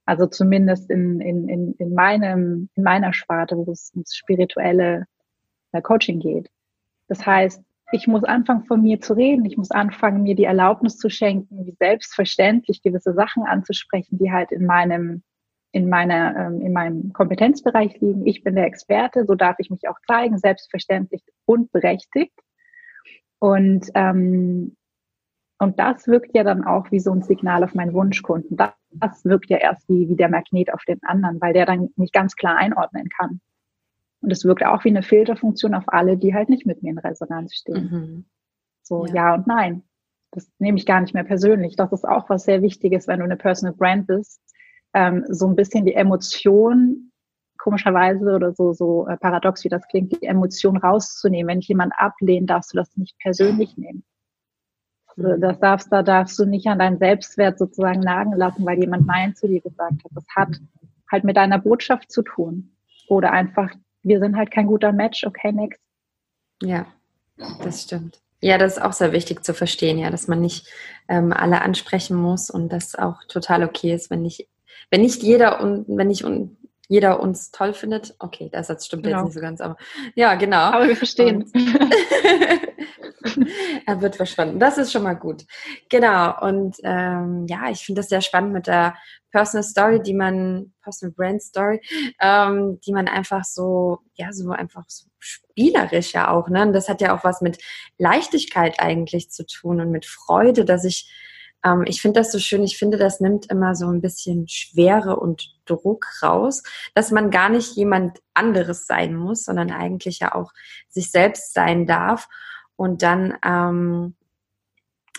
Also zumindest in, in, in, in, meinem, in meiner Sparte, wo es ums spirituelle äh, Coaching geht. Das heißt, ich muss anfangen, von mir zu reden. Ich muss anfangen, mir die Erlaubnis zu schenken, wie selbstverständlich gewisse Sachen anzusprechen, die halt in meinem, in meiner, ähm, in meinem Kompetenzbereich liegen. Ich bin der Experte, so darf ich mich auch zeigen, selbstverständlich und berechtigt. Und ähm, und das wirkt ja dann auch wie so ein Signal auf meinen Wunschkunden. Das, das wirkt ja erst wie, wie der Magnet auf den anderen, weil der dann nicht ganz klar einordnen kann. Und es wirkt auch wie eine Filterfunktion auf alle, die halt nicht mit mir in Resonanz stehen. Mhm. So, ja. ja. und nein. Das nehme ich gar nicht mehr persönlich. Das ist auch was sehr Wichtiges, wenn du eine Personal Brand bist. Ähm, so ein bisschen die Emotion, komischerweise oder so, so äh, paradox wie das klingt, die Emotion rauszunehmen. Wenn ich jemand ablehne, darfst du das nicht persönlich nehmen. Das darfst, da darfst du nicht an deinen Selbstwert sozusagen nagen lassen, weil jemand Nein zu dir gesagt hat. Das hat halt mit deiner Botschaft zu tun. Oder einfach, wir sind halt kein guter Match, okay, next. Ja, das stimmt. Ja, das ist auch sehr wichtig zu verstehen, ja, dass man nicht ähm, alle ansprechen muss und das auch total okay ist, wenn nicht, wenn nicht jeder und wenn nicht jeder uns toll findet. Okay, der Satz stimmt genau. jetzt nicht so ganz, aber ja, genau. Aber wir verstehen. er wird verschwunden. Das ist schon mal gut. Genau. Und ähm, ja, ich finde das sehr spannend mit der Personal Story, die man, Personal Brand Story, ähm, die man einfach so, ja, so einfach so spielerisch ja auch, ne? Und das hat ja auch was mit Leichtigkeit eigentlich zu tun und mit Freude, dass ich, ähm, ich finde das so schön, ich finde, das nimmt immer so ein bisschen Schwere und Druck raus, dass man gar nicht jemand anderes sein muss, sondern eigentlich ja auch sich selbst sein darf. Und dann ähm,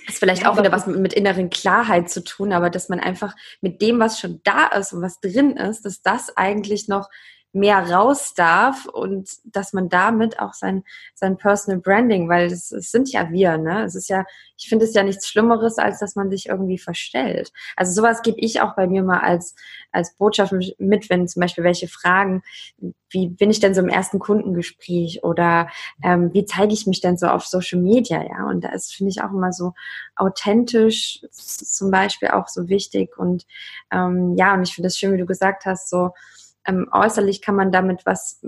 ist vielleicht ja, auch wieder was mit, mit inneren Klarheit zu tun, aber dass man einfach mit dem, was schon da ist und was drin ist, dass das eigentlich noch mehr raus darf und dass man damit auch sein, sein Personal Branding, weil es, es sind ja wir, ne? Es ist ja, ich finde es ja nichts Schlimmeres, als dass man sich irgendwie verstellt. Also sowas gebe ich auch bei mir mal als, als Botschaft mit, wenn zum Beispiel welche fragen, wie bin ich denn so im ersten Kundengespräch oder ähm, wie zeige ich mich denn so auf Social Media, ja? Und da ist, finde ich, auch immer so authentisch zum Beispiel auch so wichtig und ähm, ja, und ich finde es schön, wie du gesagt hast, so ähm, äußerlich kann man damit was,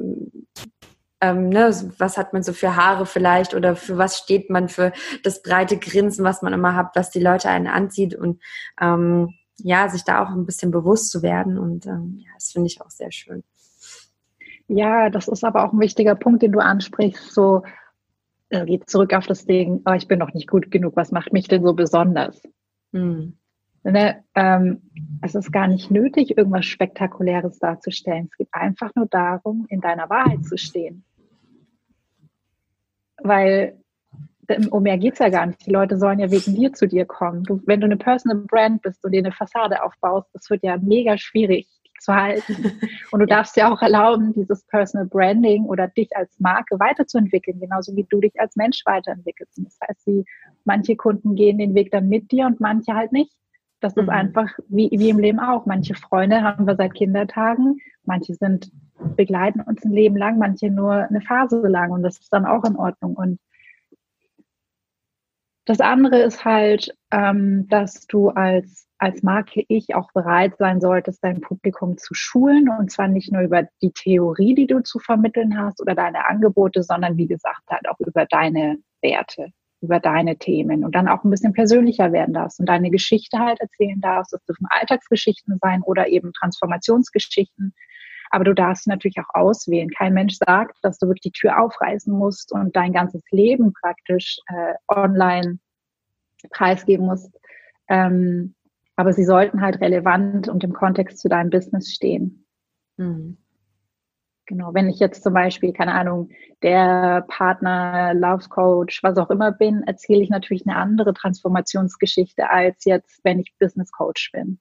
ähm, ne, was hat man so für Haare vielleicht oder für was steht man für das breite Grinsen, was man immer hat, was die Leute einen anzieht und ähm, ja, sich da auch ein bisschen bewusst zu werden und ähm, ja, das finde ich auch sehr schön. Ja, das ist aber auch ein wichtiger Punkt, den du ansprichst, so äh, geht zurück auf das Ding, oh, ich bin noch nicht gut genug, was macht mich denn so besonders? Hm. Ne, ähm, es ist gar nicht nötig, irgendwas Spektakuläres darzustellen. Es geht einfach nur darum, in deiner Wahrheit zu stehen. Weil um mehr geht es ja gar nicht. Die Leute sollen ja wegen dir zu dir kommen. Du, wenn du eine Personal Brand bist und dir eine Fassade aufbaust, das wird ja mega schwierig zu halten. Und du darfst ja auch erlauben, dieses Personal Branding oder dich als Marke weiterzuentwickeln, genauso wie du dich als Mensch weiterentwickelst. das heißt, die, manche Kunden gehen den Weg dann mit dir und manche halt nicht. Das ist mhm. einfach wie, wie im Leben auch. Manche Freunde haben wir seit Kindertagen, manche sind begleiten uns ein Leben lang, manche nur eine Phase lang und das ist dann auch in Ordnung. Und das andere ist halt, ähm, dass du als, als Marke Ich auch bereit sein solltest, dein Publikum zu schulen und zwar nicht nur über die Theorie, die du zu vermitteln hast oder deine Angebote, sondern wie gesagt halt auch über deine Werte über deine Themen und dann auch ein bisschen persönlicher werden darfst und deine Geschichte halt erzählen darfst. Das dürfen Alltagsgeschichten sein oder eben Transformationsgeschichten. Aber du darfst natürlich auch auswählen. Kein Mensch sagt, dass du wirklich die Tür aufreißen musst und dein ganzes Leben praktisch äh, online preisgeben musst. Ähm, aber sie sollten halt relevant und im Kontext zu deinem Business stehen. Mhm. Genau, wenn ich jetzt zum Beispiel, keine Ahnung, der Partner, Love Coach, was auch immer bin, erzähle ich natürlich eine andere Transformationsgeschichte als jetzt, wenn ich Business Coach bin.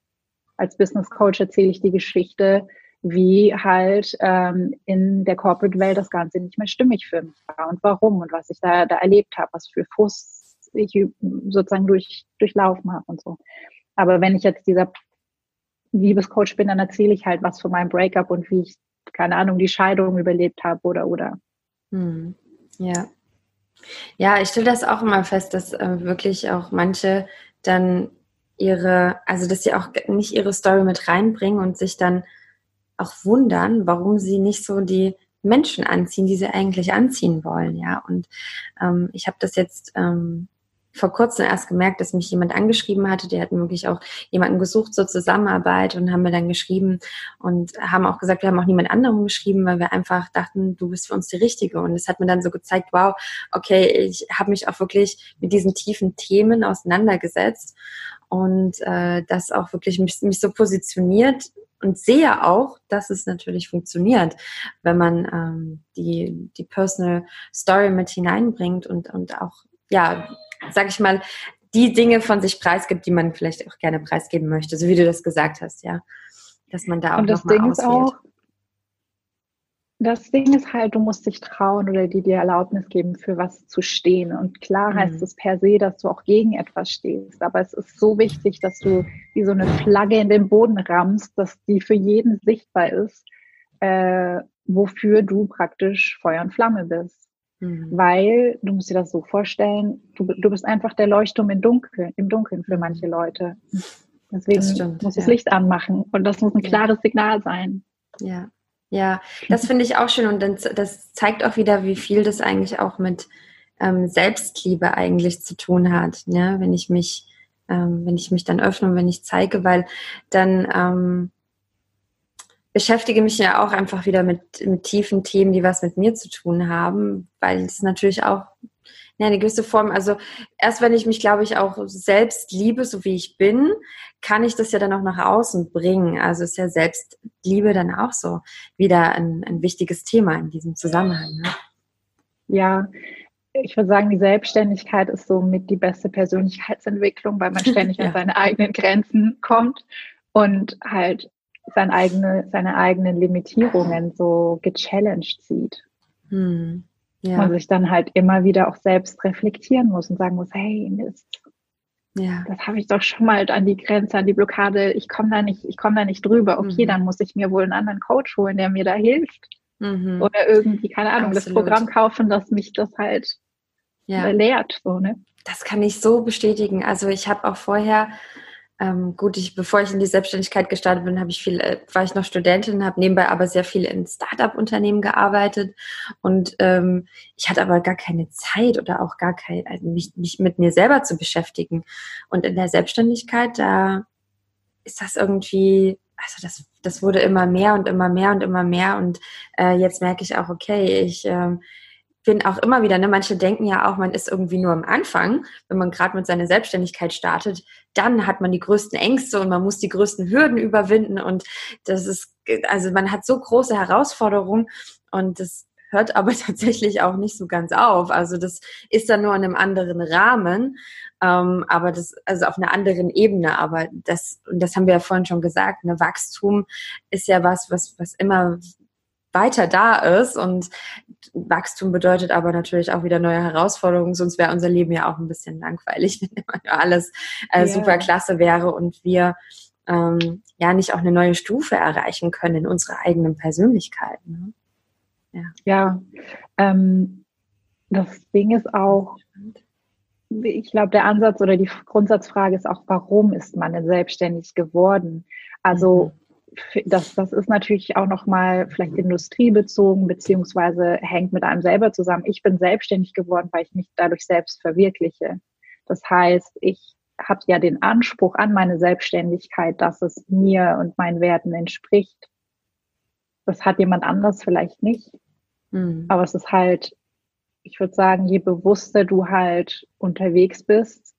Als Business Coach erzähle ich die Geschichte, wie halt ähm, in der Corporate-Welt das Ganze nicht mehr stimmig für mich war und warum und was ich da, da erlebt habe, was für Frust ich sozusagen durch, durchlaufen habe und so. Aber wenn ich jetzt dieser Liebescoach bin, dann erzähle ich halt was von meinem Breakup und wie ich keine Ahnung, die Scheidung überlebt habe oder oder. Hm. Ja. Ja, ich stelle das auch immer fest, dass äh, wirklich auch manche dann ihre, also dass sie auch nicht ihre Story mit reinbringen und sich dann auch wundern, warum sie nicht so die Menschen anziehen, die sie eigentlich anziehen wollen, ja. Und ähm, ich habe das jetzt ähm, vor kurzem erst gemerkt, dass mich jemand angeschrieben hatte. Die hatten wirklich auch jemanden gesucht zur Zusammenarbeit und haben mir dann geschrieben und haben auch gesagt, wir haben auch niemand anderem geschrieben, weil wir einfach dachten, du bist für uns die Richtige. Und es hat mir dann so gezeigt, wow, okay, ich habe mich auch wirklich mit diesen tiefen Themen auseinandergesetzt und äh, das auch wirklich mich, mich so positioniert und sehe auch, dass es natürlich funktioniert, wenn man ähm, die, die Personal Story mit hineinbringt und, und auch ja, sag ich mal, die Dinge von sich preisgibt, die man vielleicht auch gerne preisgeben möchte, so wie du das gesagt hast, ja. Dass man da auch Und das Ding ist auch, das Ding ist halt, du musst dich trauen oder dir die Erlaubnis geben, für was zu stehen. Und klar mhm. heißt es per se, dass du auch gegen etwas stehst. Aber es ist so wichtig, dass du wie so eine Flagge in den Boden rammst, dass die für jeden sichtbar ist, äh, wofür du praktisch Feuer und Flamme bist. Mhm. Weil, du musst dir das so vorstellen, du, du bist einfach der Leuchtturm im Dunkeln, im Dunkeln für manche Leute. Deswegen stimmt, muss das ja. Licht anmachen und das muss ein klares Signal sein. Ja, ja, das finde ich auch schön und das, das, zeigt auch wieder, wie viel das eigentlich auch mit ähm, Selbstliebe eigentlich zu tun hat, ne? wenn ich mich, ähm, wenn ich mich dann öffne und wenn ich zeige, weil dann ähm, beschäftige mich ja auch einfach wieder mit, mit tiefen Themen, die was mit mir zu tun haben, weil es natürlich auch ja, eine gewisse Form, also erst wenn ich mich, glaube ich, auch selbst liebe, so wie ich bin, kann ich das ja dann auch nach außen bringen. Also ist ja Selbstliebe dann auch so wieder ein, ein wichtiges Thema in diesem Zusammenhang. Ne? Ja, ich würde sagen, die Selbstständigkeit ist somit die beste Persönlichkeitsentwicklung, weil man ständig ja. an seine eigenen Grenzen kommt und halt seine, eigene, seine eigenen Limitierungen so gechallenged sieht. Hm. Ja. Man sich dann halt immer wieder auch selbst reflektieren muss und sagen muss, hey, Mist, ja. das habe ich doch schon mal an die Grenze, an die Blockade, ich komme da nicht, ich komme da nicht drüber. Okay, mhm. dann muss ich mir wohl einen anderen Coach holen, der mir da hilft. Mhm. Oder irgendwie, keine Ahnung, Absolut. das Programm kaufen, das mich das halt ja. lehrt. So, ne? Das kann ich so bestätigen. Also ich habe auch vorher ähm, gut, ich, bevor ich in die Selbstständigkeit gestartet bin, habe ich viel, äh, war ich noch Studentin, habe nebenbei aber sehr viel in Startup-Unternehmen gearbeitet. Und ähm, ich hatte aber gar keine Zeit oder auch gar kein, also mich, mich mit mir selber zu beschäftigen. Und in der Selbstständigkeit, da ist das irgendwie, also das, das wurde immer mehr und immer mehr und immer mehr. Und äh, jetzt merke ich auch, okay, ich ähm, bin auch immer wieder, ne, manche denken ja auch, man ist irgendwie nur am Anfang, wenn man gerade mit seiner Selbstständigkeit startet, dann hat man die größten Ängste und man muss die größten Hürden überwinden und das ist, also man hat so große Herausforderungen und das hört aber tatsächlich auch nicht so ganz auf. Also das ist dann nur in einem anderen Rahmen, ähm, aber das, also auf einer anderen Ebene. Aber das, und das haben wir ja vorhin schon gesagt, ne, Wachstum ist ja was, was, was immer weiter da ist. Und Wachstum bedeutet aber natürlich auch wieder neue Herausforderungen, sonst wäre unser Leben ja auch ein bisschen langweilig, wenn immer alles äh, yeah. super klasse wäre und wir ähm, ja nicht auch eine neue Stufe erreichen können in unserer eigenen Persönlichkeit. Ne? Ja, ja ähm, das Ding ist auch, ich glaube, der Ansatz oder die Grundsatzfrage ist auch, warum ist man denn selbstständig geworden? Also mhm das, das ist natürlich auch nochmal vielleicht industriebezogen, beziehungsweise hängt mit einem selber zusammen. Ich bin selbstständig geworden, weil ich mich dadurch selbst verwirkliche. Das heißt, ich habe ja den Anspruch an meine Selbstständigkeit, dass es mir und meinen Werten entspricht. Das hat jemand anders vielleicht nicht. Mhm. Aber es ist halt, ich würde sagen, je bewusster du halt unterwegs bist,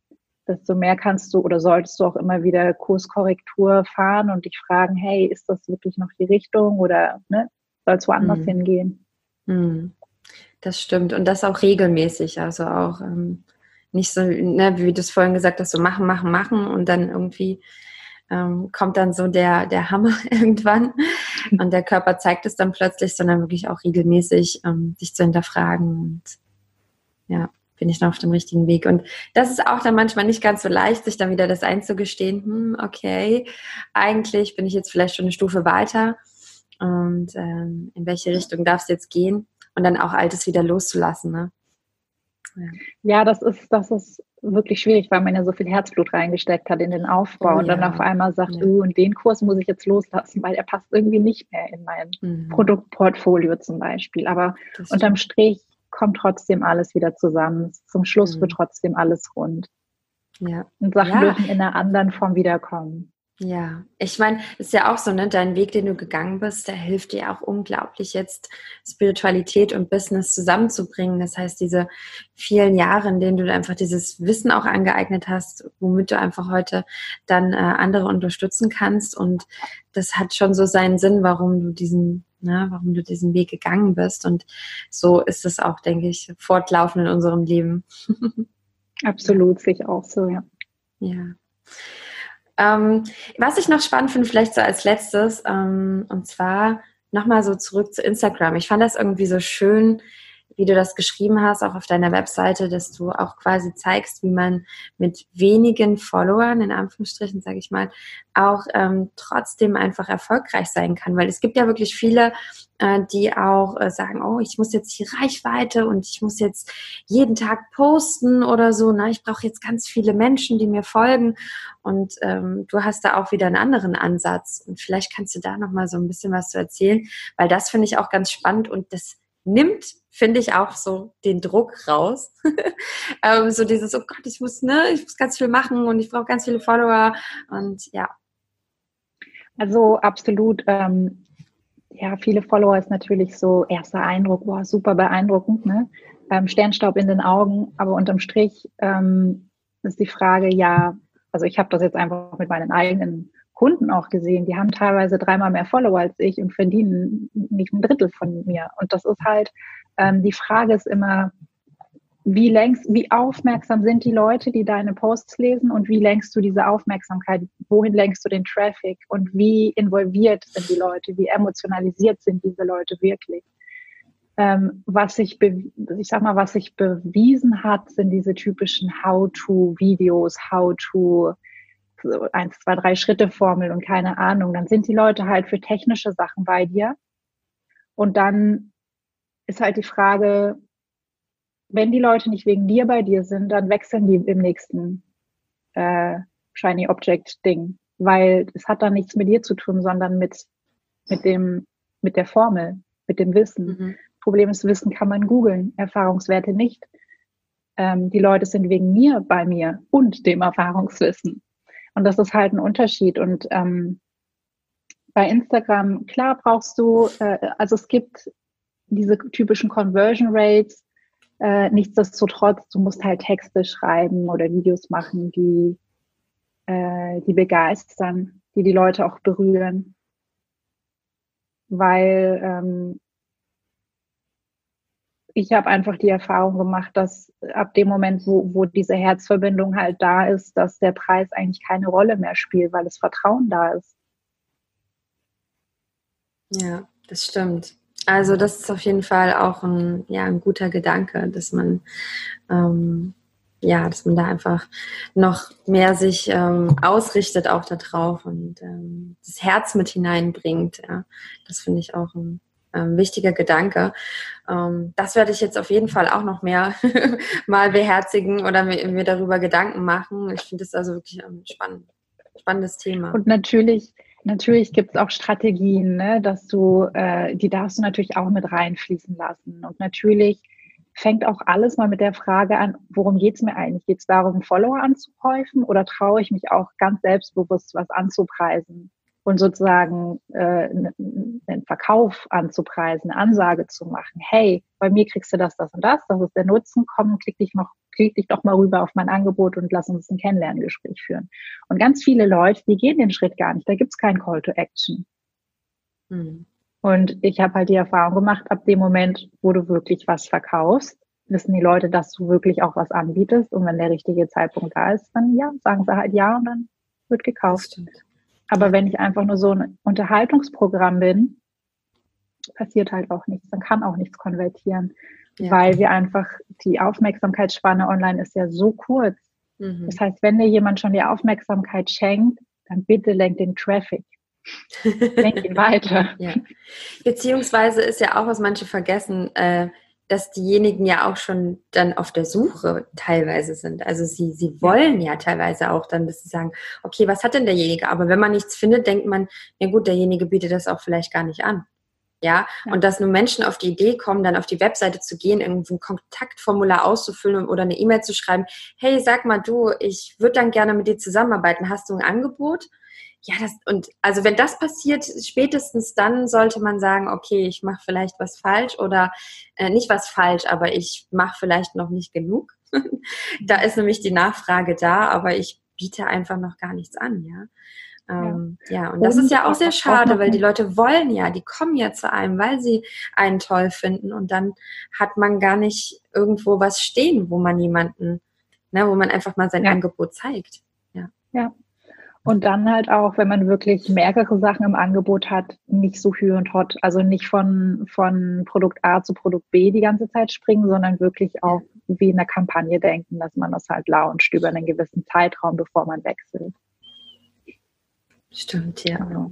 desto mehr kannst du oder solltest du auch immer wieder Kurskorrektur fahren und dich fragen, hey, ist das wirklich noch die Richtung oder ne, soll es woanders mhm. hingehen? Mhm. Das stimmt und das auch regelmäßig, also auch ähm, nicht so, ne, wie du es vorhin gesagt hast, so machen, machen, machen und dann irgendwie ähm, kommt dann so der, der Hammer irgendwann und der Körper zeigt es dann plötzlich, sondern wirklich auch regelmäßig ähm, sich zu hinterfragen und ja bin ich noch auf dem richtigen Weg. Und das ist auch dann manchmal nicht ganz so leicht, sich dann wieder das einzugestehen, hm, okay, eigentlich bin ich jetzt vielleicht schon eine Stufe weiter und ähm, in welche Richtung darf es jetzt gehen und dann auch Altes wieder loszulassen. Ne? Ja. ja, das ist, das ist wirklich schwierig, weil man ja so viel Herzblut reingesteckt hat in den Aufbau oh, und dann auf einmal sagt, ja. oh, und den Kurs muss ich jetzt loslassen, weil er passt irgendwie nicht mehr in mein mhm. Produktportfolio zum Beispiel. Aber unterm Strich kommt trotzdem alles wieder zusammen. Zum Schluss mhm. wird trotzdem alles rund. Ja. Und Sachen ja. dürfen in einer anderen Form wiederkommen. Ja, ich meine, ist ja auch so, ne, dein Weg, den du gegangen bist, der hilft dir auch unglaublich jetzt Spiritualität und Business zusammenzubringen. Das heißt, diese vielen Jahre, in denen du einfach dieses Wissen auch angeeignet hast, womit du einfach heute dann äh, andere unterstützen kannst. Und das hat schon so seinen Sinn, warum du diesen ne, warum du diesen Weg gegangen bist. Und so ist es auch, denke ich, fortlaufend in unserem Leben. Absolut, sehe ich auch so, ja. Ja. Ähm, was ich noch spannend finde, vielleicht so als letztes, ähm, und zwar nochmal so zurück zu Instagram. Ich fand das irgendwie so schön, wie du das geschrieben hast, auch auf deiner Webseite, dass du auch quasi zeigst, wie man mit wenigen Followern, in Anführungsstrichen sage ich mal, auch ähm, trotzdem einfach erfolgreich sein kann. Weil es gibt ja wirklich viele, äh, die auch äh, sagen, oh, ich muss jetzt die Reichweite und ich muss jetzt jeden Tag posten oder so. Ne? Ich brauche jetzt ganz viele Menschen, die mir folgen. Und ähm, du hast da auch wieder einen anderen Ansatz. Und vielleicht kannst du da nochmal so ein bisschen was zu erzählen, weil das finde ich auch ganz spannend und das nimmt, finde ich, auch so den Druck raus. ähm, so dieses, oh Gott, ich muss, ne, ich muss ganz viel machen und ich brauche ganz viele Follower und ja. Also absolut. Ähm, ja, viele Follower ist natürlich so erster Eindruck, boah, super beeindruckend, ne? Ähm, Sternstaub in den Augen, aber unterm Strich ähm, ist die Frage, ja, also ich habe das jetzt einfach mit meinen eigenen Kunden auch gesehen, die haben teilweise dreimal mehr Follower als ich und verdienen nicht ein Drittel von mir. Und das ist halt, ähm, die Frage ist immer, wie längst, wie aufmerksam sind die Leute, die deine Posts lesen und wie lenkst du diese Aufmerksamkeit, wohin lenkst du den Traffic und wie involviert sind die Leute, wie emotionalisiert sind diese Leute wirklich. Ähm, was sich, ich sag mal, was sich bewiesen hat, sind diese typischen How-to-Videos, How-to, so eins, zwei, drei Schritte Formel und keine Ahnung. Dann sind die Leute halt für technische Sachen bei dir. Und dann ist halt die Frage, wenn die Leute nicht wegen dir bei dir sind, dann wechseln die im nächsten äh, Shiny Object Ding, weil es hat dann nichts mit dir zu tun, sondern mit, mit dem, mit der Formel, mit dem Wissen. Mhm. Problem ist, Wissen kann man googeln, Erfahrungswerte nicht. Ähm, die Leute sind wegen mir bei mir und dem Erfahrungswissen. Und das ist halt ein Unterschied. Und ähm, bei Instagram, klar brauchst du, äh, also es gibt diese typischen Conversion Rates, äh, nichtsdestotrotz, du musst halt Texte schreiben oder Videos machen, die, äh, die begeistern, die die Leute auch berühren. Weil ähm, ich habe einfach die Erfahrung gemacht, dass ab dem Moment, wo, wo diese Herzverbindung halt da ist, dass der Preis eigentlich keine Rolle mehr spielt, weil das Vertrauen da ist. Ja, das stimmt. Also das ist auf jeden Fall auch ein, ja, ein guter Gedanke, dass man ähm, ja, dass man da einfach noch mehr sich ähm, ausrichtet auch darauf und ähm, das Herz mit hineinbringt. Ja. Das finde ich auch ein ähm, wichtiger Gedanke. Ähm, das werde ich jetzt auf jeden Fall auch noch mehr mal beherzigen oder mir, mir, darüber Gedanken machen. Ich finde das also wirklich ein spannend, spannendes Thema. Und natürlich Natürlich gibt es auch Strategien, ne, dass du, äh, die darfst du natürlich auch mit reinfließen lassen. Und natürlich fängt auch alles mal mit der Frage an, worum geht's mir eigentlich? Geht es darum, Follower anzuhäufen oder traue ich mich auch ganz selbstbewusst was anzupreisen? Und sozusagen äh, einen Verkauf anzupreisen, eine Ansage zu machen. Hey, bei mir kriegst du das, das und das, das ist der Nutzen, komm, klick dich noch, klick dich doch mal rüber auf mein Angebot und lass uns ein Kennenlerngespräch führen. Und ganz viele Leute, die gehen den Schritt gar nicht, da gibt's keinen Call to Action. Mhm. Und ich habe halt die Erfahrung gemacht, ab dem Moment, wo du wirklich was verkaufst, wissen die Leute, dass du wirklich auch was anbietest. Und wenn der richtige Zeitpunkt da ist, dann ja, sagen sie halt ja und dann wird gekauft. Aber wenn ich einfach nur so ein Unterhaltungsprogramm bin, passiert halt auch nichts. Dann kann auch nichts konvertieren, ja. weil wir einfach, die Aufmerksamkeitsspanne online ist ja so kurz. Mhm. Das heißt, wenn dir jemand schon die Aufmerksamkeit schenkt, dann bitte lenk den Traffic. lenk ihn weiter. Ja. Beziehungsweise ist ja auch, was manche vergessen, äh, dass diejenigen ja auch schon dann auf der Suche teilweise sind. Also sie, sie wollen ja teilweise auch dann, dass sie sagen, okay, was hat denn derjenige? Aber wenn man nichts findet, denkt man, ja gut, derjenige bietet das auch vielleicht gar nicht an. Ja, und dass nur Menschen auf die Idee kommen, dann auf die Webseite zu gehen, irgendwie ein Kontaktformular auszufüllen oder eine E-Mail zu schreiben, hey, sag mal du, ich würde dann gerne mit dir zusammenarbeiten, hast du ein Angebot? Ja, das und also wenn das passiert, spätestens dann sollte man sagen, okay, ich mache vielleicht was falsch oder äh, nicht was falsch, aber ich mache vielleicht noch nicht genug. da ist nämlich die Nachfrage da, aber ich biete einfach noch gar nichts an, ja. Ähm, ja. ja, und das und ist ja auch sehr schade, weil die Leute wollen ja, die kommen ja zu einem, weil sie einen toll finden und dann hat man gar nicht irgendwo was stehen, wo man jemanden, ne, wo man einfach mal sein ja. Angebot zeigt. Ja. Ja, und dann halt auch, wenn man wirklich mehrere Sachen im Angebot hat, nicht so hü und hot. Also nicht von, von Produkt A zu Produkt B die ganze Zeit springen, sondern wirklich auch wie in der Kampagne denken, dass man das halt launcht über einen gewissen Zeitraum, bevor man wechselt. Stimmt, ja. Genau.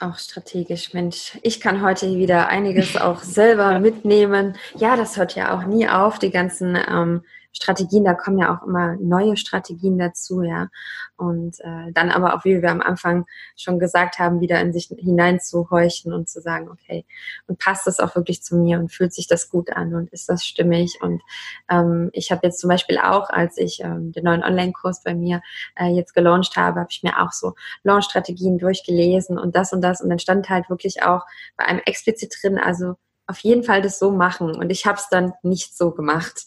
Auch strategisch, Mensch. Ich kann heute wieder einiges auch selber mitnehmen. Ja, das hört ja auch nie auf, die ganzen ähm, Strategien, da kommen ja auch immer neue Strategien dazu, ja. Und äh, dann aber auch, wie wir am Anfang schon gesagt haben, wieder in sich hineinzuhorchen und zu sagen, okay, und passt das auch wirklich zu mir und fühlt sich das gut an und ist das stimmig? Und ähm, ich habe jetzt zum Beispiel auch, als ich ähm, den neuen Online-Kurs bei mir äh, jetzt gelauncht habe, habe ich mir auch so Launch-Strategien durchgelesen und das und das und dann stand halt wirklich auch bei einem explizit drin, also auf jeden Fall das so machen. Und ich habe es dann nicht so gemacht.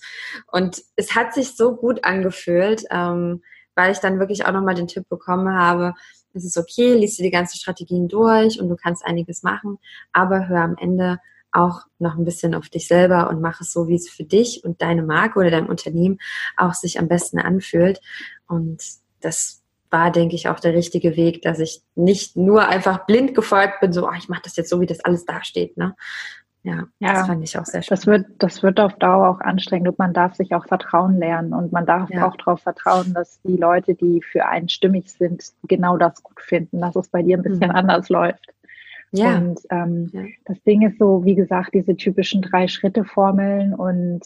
Und es hat sich so gut angefühlt, ähm, weil ich dann wirklich auch nochmal den Tipp bekommen habe, es ist okay, liest dir die ganzen Strategien durch und du kannst einiges machen, aber hör am Ende auch noch ein bisschen auf dich selber und mach es so, wie es für dich und deine Marke oder dein Unternehmen auch sich am besten anfühlt. Und das war, denke ich, auch der richtige Weg, dass ich nicht nur einfach blind gefolgt bin, so, oh, ich mache das jetzt so, wie das alles dasteht. Ne? Ja, ja, das fand ich auch sehr schön. Das wird, das wird auf Dauer auch anstrengend und man darf sich auch Vertrauen lernen und man darf ja. auch darauf vertrauen, dass die Leute, die für einen stimmig sind, genau das gut finden, dass es bei dir ein bisschen mhm. anders läuft. Ja. Und ähm, ja. das Ding ist so, wie gesagt, diese typischen Drei-Schritte-Formeln und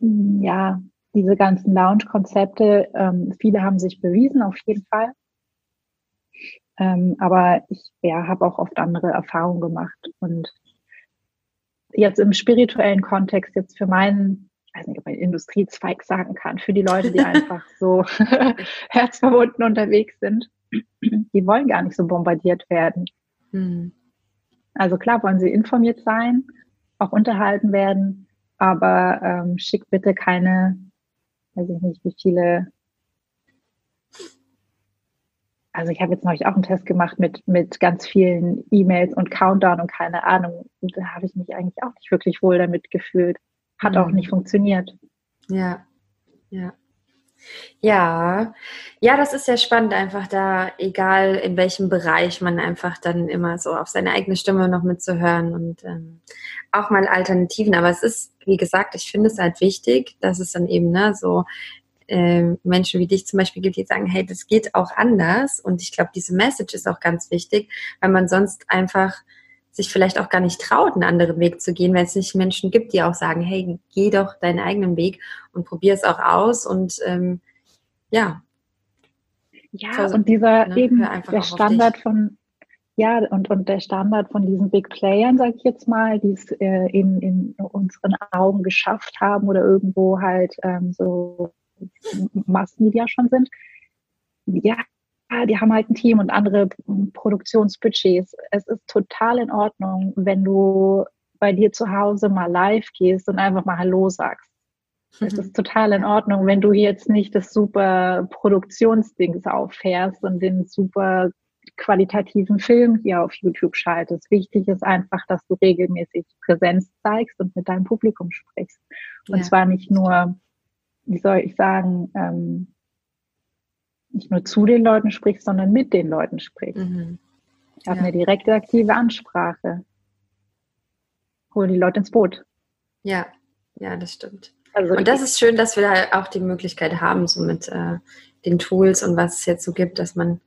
mm, ja, diese ganzen Lounge-Konzepte, ähm, viele haben sich bewiesen, auf jeden Fall. Ähm, aber ich ja, habe auch oft andere Erfahrungen gemacht und jetzt im spirituellen Kontext, jetzt für meinen, ich weiß nicht, ob man Industriezweig sagen kann, für die Leute, die einfach so herzverbunden unterwegs sind, die wollen gar nicht so bombardiert werden. Hm. Also klar wollen sie informiert sein, auch unterhalten werden, aber ähm, schick bitte keine, weiß ich nicht, wie viele also ich habe jetzt neulich auch einen Test gemacht mit, mit ganz vielen E-Mails und Countdown und keine Ahnung. Und da habe ich mich eigentlich auch nicht wirklich wohl damit gefühlt. Hat mhm. auch nicht funktioniert. Ja, ja. Ja, ja, das ist ja spannend, einfach da, egal in welchem Bereich man einfach dann immer so auf seine eigene Stimme noch mitzuhören und ähm, auch mal Alternativen. Aber es ist, wie gesagt, ich finde es halt wichtig, dass es dann eben ne, so äh, Menschen wie dich zum Beispiel gibt, die sagen, hey, das geht auch anders. Und ich glaube, diese Message ist auch ganz wichtig, weil man sonst einfach sich vielleicht auch gar nicht traut, einen anderen Weg zu gehen, weil es nicht Menschen gibt, die auch sagen, hey, geh doch deinen eigenen Weg und probier es auch aus und ähm, ja. Ja, Versuch, und dieser ne, eben der Standard von ja, und, und der Standard von diesen Big Playern, sage ich jetzt mal, die es äh, in, in unseren Augen geschafft haben oder irgendwo halt ähm, so Mass-Media schon sind, ja, die haben halt ein Team und andere Produktionsbudgets. Es ist total in Ordnung, wenn du bei dir zu Hause mal live gehst und einfach mal Hallo sagst. Mhm. Es ist total in Ordnung, wenn du jetzt nicht das super Produktionsdings auffährst und den super qualitativen Film hier auf YouTube schaltest. Wichtig ist einfach, dass du regelmäßig Präsenz zeigst und mit deinem Publikum sprichst. Und ja. zwar nicht nur wie soll ich sagen, ähm, nicht nur zu den Leuten sprichst, sondern mit den Leuten sprichst. Mhm. Ich habe ja. eine direkte aktive Ansprache. Hol die Leute ins Boot. Ja, ja, das stimmt. Also und das ist schön, dass wir da auch die Möglichkeit haben, so mit äh, den Tools und was es jetzt so gibt, dass man,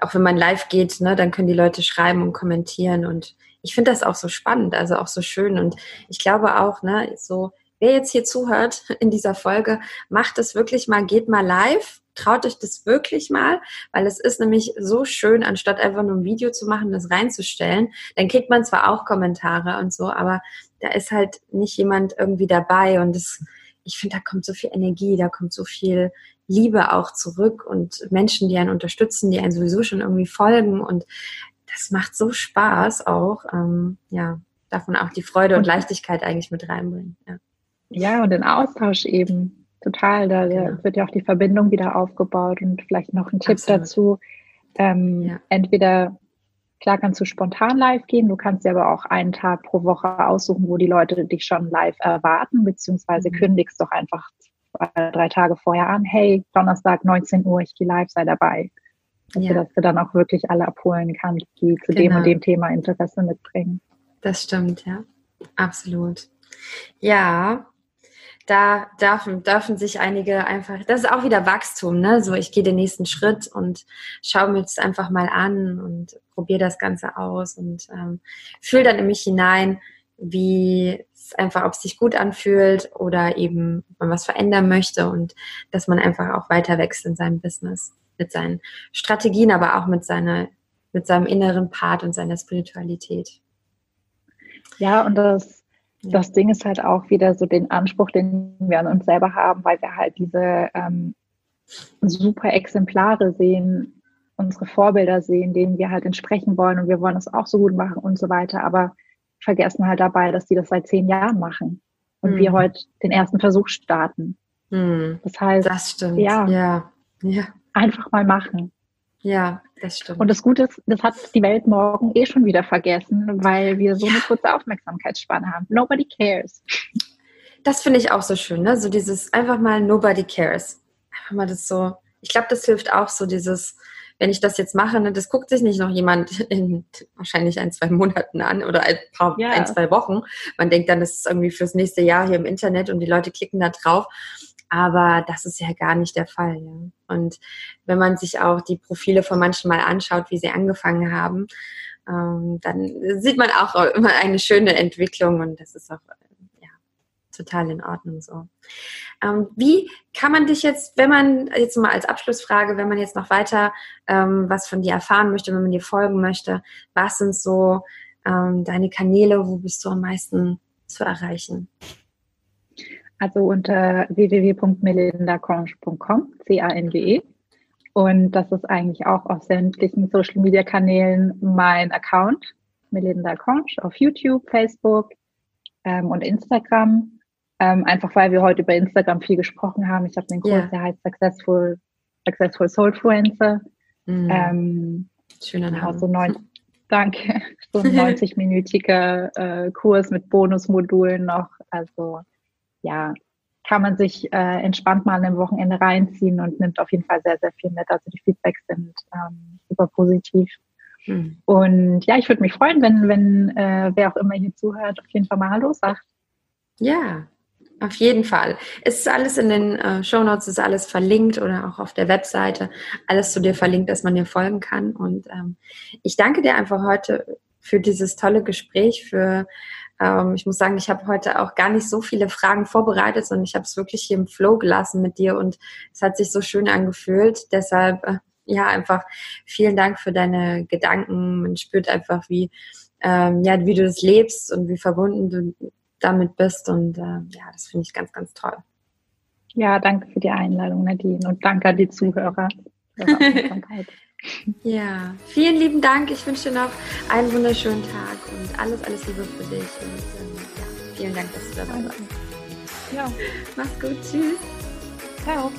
auch wenn man live geht, ne, dann können die Leute schreiben und kommentieren. Und ich finde das auch so spannend, also auch so schön. Und ich glaube auch, ne, so wer jetzt hier zuhört in dieser Folge, macht es wirklich mal, geht mal live, traut euch das wirklich mal, weil es ist nämlich so schön, anstatt einfach nur ein Video zu machen, das reinzustellen. Dann kriegt man zwar auch Kommentare und so, aber da ist halt nicht jemand irgendwie dabei und das, ich finde, da kommt so viel Energie, da kommt so viel Liebe auch zurück und Menschen, die einen unterstützen, die einen sowieso schon irgendwie folgen und das macht so Spaß auch, ähm, ja, davon auch die Freude und Leichtigkeit eigentlich mit reinbringen. Ja. Ja, und den Austausch eben. Total. Da genau. wird ja auch die Verbindung wieder aufgebaut und vielleicht noch ein Tipp Absolut. dazu. Ähm, ja. Entweder, klar kannst du spontan live gehen, du kannst dir aber auch einen Tag pro Woche aussuchen, wo die Leute dich schon live erwarten, beziehungsweise mhm. kündigst doch einfach zwei, drei Tage vorher an, hey, Donnerstag 19 Uhr, ich gehe live, sei dabei. Also, ja. dass du dann auch wirklich alle abholen kannst, die zu genau. dem und genau. dem Thema Interesse mitbringen. Das stimmt, ja. Absolut. Ja, da dürfen, dürfen sich einige einfach, das ist auch wieder Wachstum, ne? So, ich gehe den nächsten Schritt und schaue mir das einfach mal an und probiere das Ganze aus und ähm, fühle dann in mich hinein, wie es einfach, ob es sich gut anfühlt oder eben, ob man was verändern möchte und dass man einfach auch weiter wächst in seinem Business mit seinen Strategien, aber auch mit seiner, mit seinem inneren Part und seiner Spiritualität. Ja, und das das Ding ist halt auch wieder so den Anspruch, den wir an uns selber haben, weil wir halt diese ähm, super Exemplare sehen, unsere Vorbilder sehen, denen wir halt entsprechen wollen und wir wollen es auch so gut machen und so weiter, aber vergessen halt dabei, dass die das seit zehn Jahren machen und mhm. wir heute den ersten Versuch starten. Mhm. Das heißt, das stimmt. Ja, ja, ja, einfach mal machen. Ja, das stimmt. Und das Gute ist, das hat die Welt morgen eh schon wieder vergessen, weil wir so eine kurze Aufmerksamkeitsspanne haben. Nobody cares. Das finde ich auch so schön, ne? So dieses einfach mal nobody cares. Einfach mal das so. Ich glaube, das hilft auch so dieses, wenn ich das jetzt mache, ne, das guckt sich nicht noch jemand in wahrscheinlich ein, zwei Monaten an oder ein paar, yeah. ein, zwei Wochen. Man denkt dann, das ist irgendwie fürs nächste Jahr hier im Internet und die Leute klicken da drauf. Aber das ist ja gar nicht der Fall. Ja. Und wenn man sich auch die Profile von manchen mal anschaut, wie sie angefangen haben, ähm, dann sieht man auch immer eine schöne Entwicklung und das ist auch total in Ordnung so. Ähm, wie kann man dich jetzt, wenn man jetzt mal als Abschlussfrage, wenn man jetzt noch weiter ähm, was von dir erfahren möchte, wenn man dir folgen möchte, was sind so ähm, deine Kanäle, wo bist du am meisten zu erreichen? Also unter www.melindaconge.com, C-A-N-G-E. Und das ist eigentlich auch auf sämtlichen Social Media Kanälen mein Account, Melinda Conge, auf YouTube, Facebook ähm, und Instagram. Ähm, einfach weil wir heute über Instagram viel gesprochen haben. Ich habe den Kurs, yeah. der heißt Successful, Successful Soulfluencer. Mm. Ähm, Schöner Name. So neun, danke. So ein 90-minütiger äh, Kurs mit Bonusmodulen noch. Also ja, kann man sich äh, entspannt mal ein Wochenende reinziehen und nimmt auf jeden Fall sehr, sehr viel mit. Also die Feedbacks sind ähm, super positiv. Hm. Und ja, ich würde mich freuen, wenn, wenn äh, wer auch immer hier zuhört, auf jeden Fall mal Hallo sagt. Ja, auf jeden Fall. Es ist alles in den äh, Show Notes, ist alles verlinkt oder auch auf der Webseite, alles zu dir verlinkt, dass man dir folgen kann. Und ähm, ich danke dir einfach heute für dieses tolle Gespräch, für ähm, ich muss sagen, ich habe heute auch gar nicht so viele Fragen vorbereitet, sondern ich habe es wirklich hier im Flow gelassen mit dir und es hat sich so schön angefühlt. Deshalb, äh, ja, einfach vielen Dank für deine Gedanken. Man spürt einfach, wie, ähm, ja, wie du das lebst und wie verbunden du damit bist. Und äh, ja, das finde ich ganz, ganz toll. Ja, danke für die Einladung, Nadine, und danke an die Zuhörer. Ja, vielen lieben Dank. Ich wünsche dir noch einen wunderschönen Tag und alles, alles Liebe für dich. Und ähm, ja, vielen Dank, dass du dabei warst. Ja. Mach's gut. Tschüss. Ciao.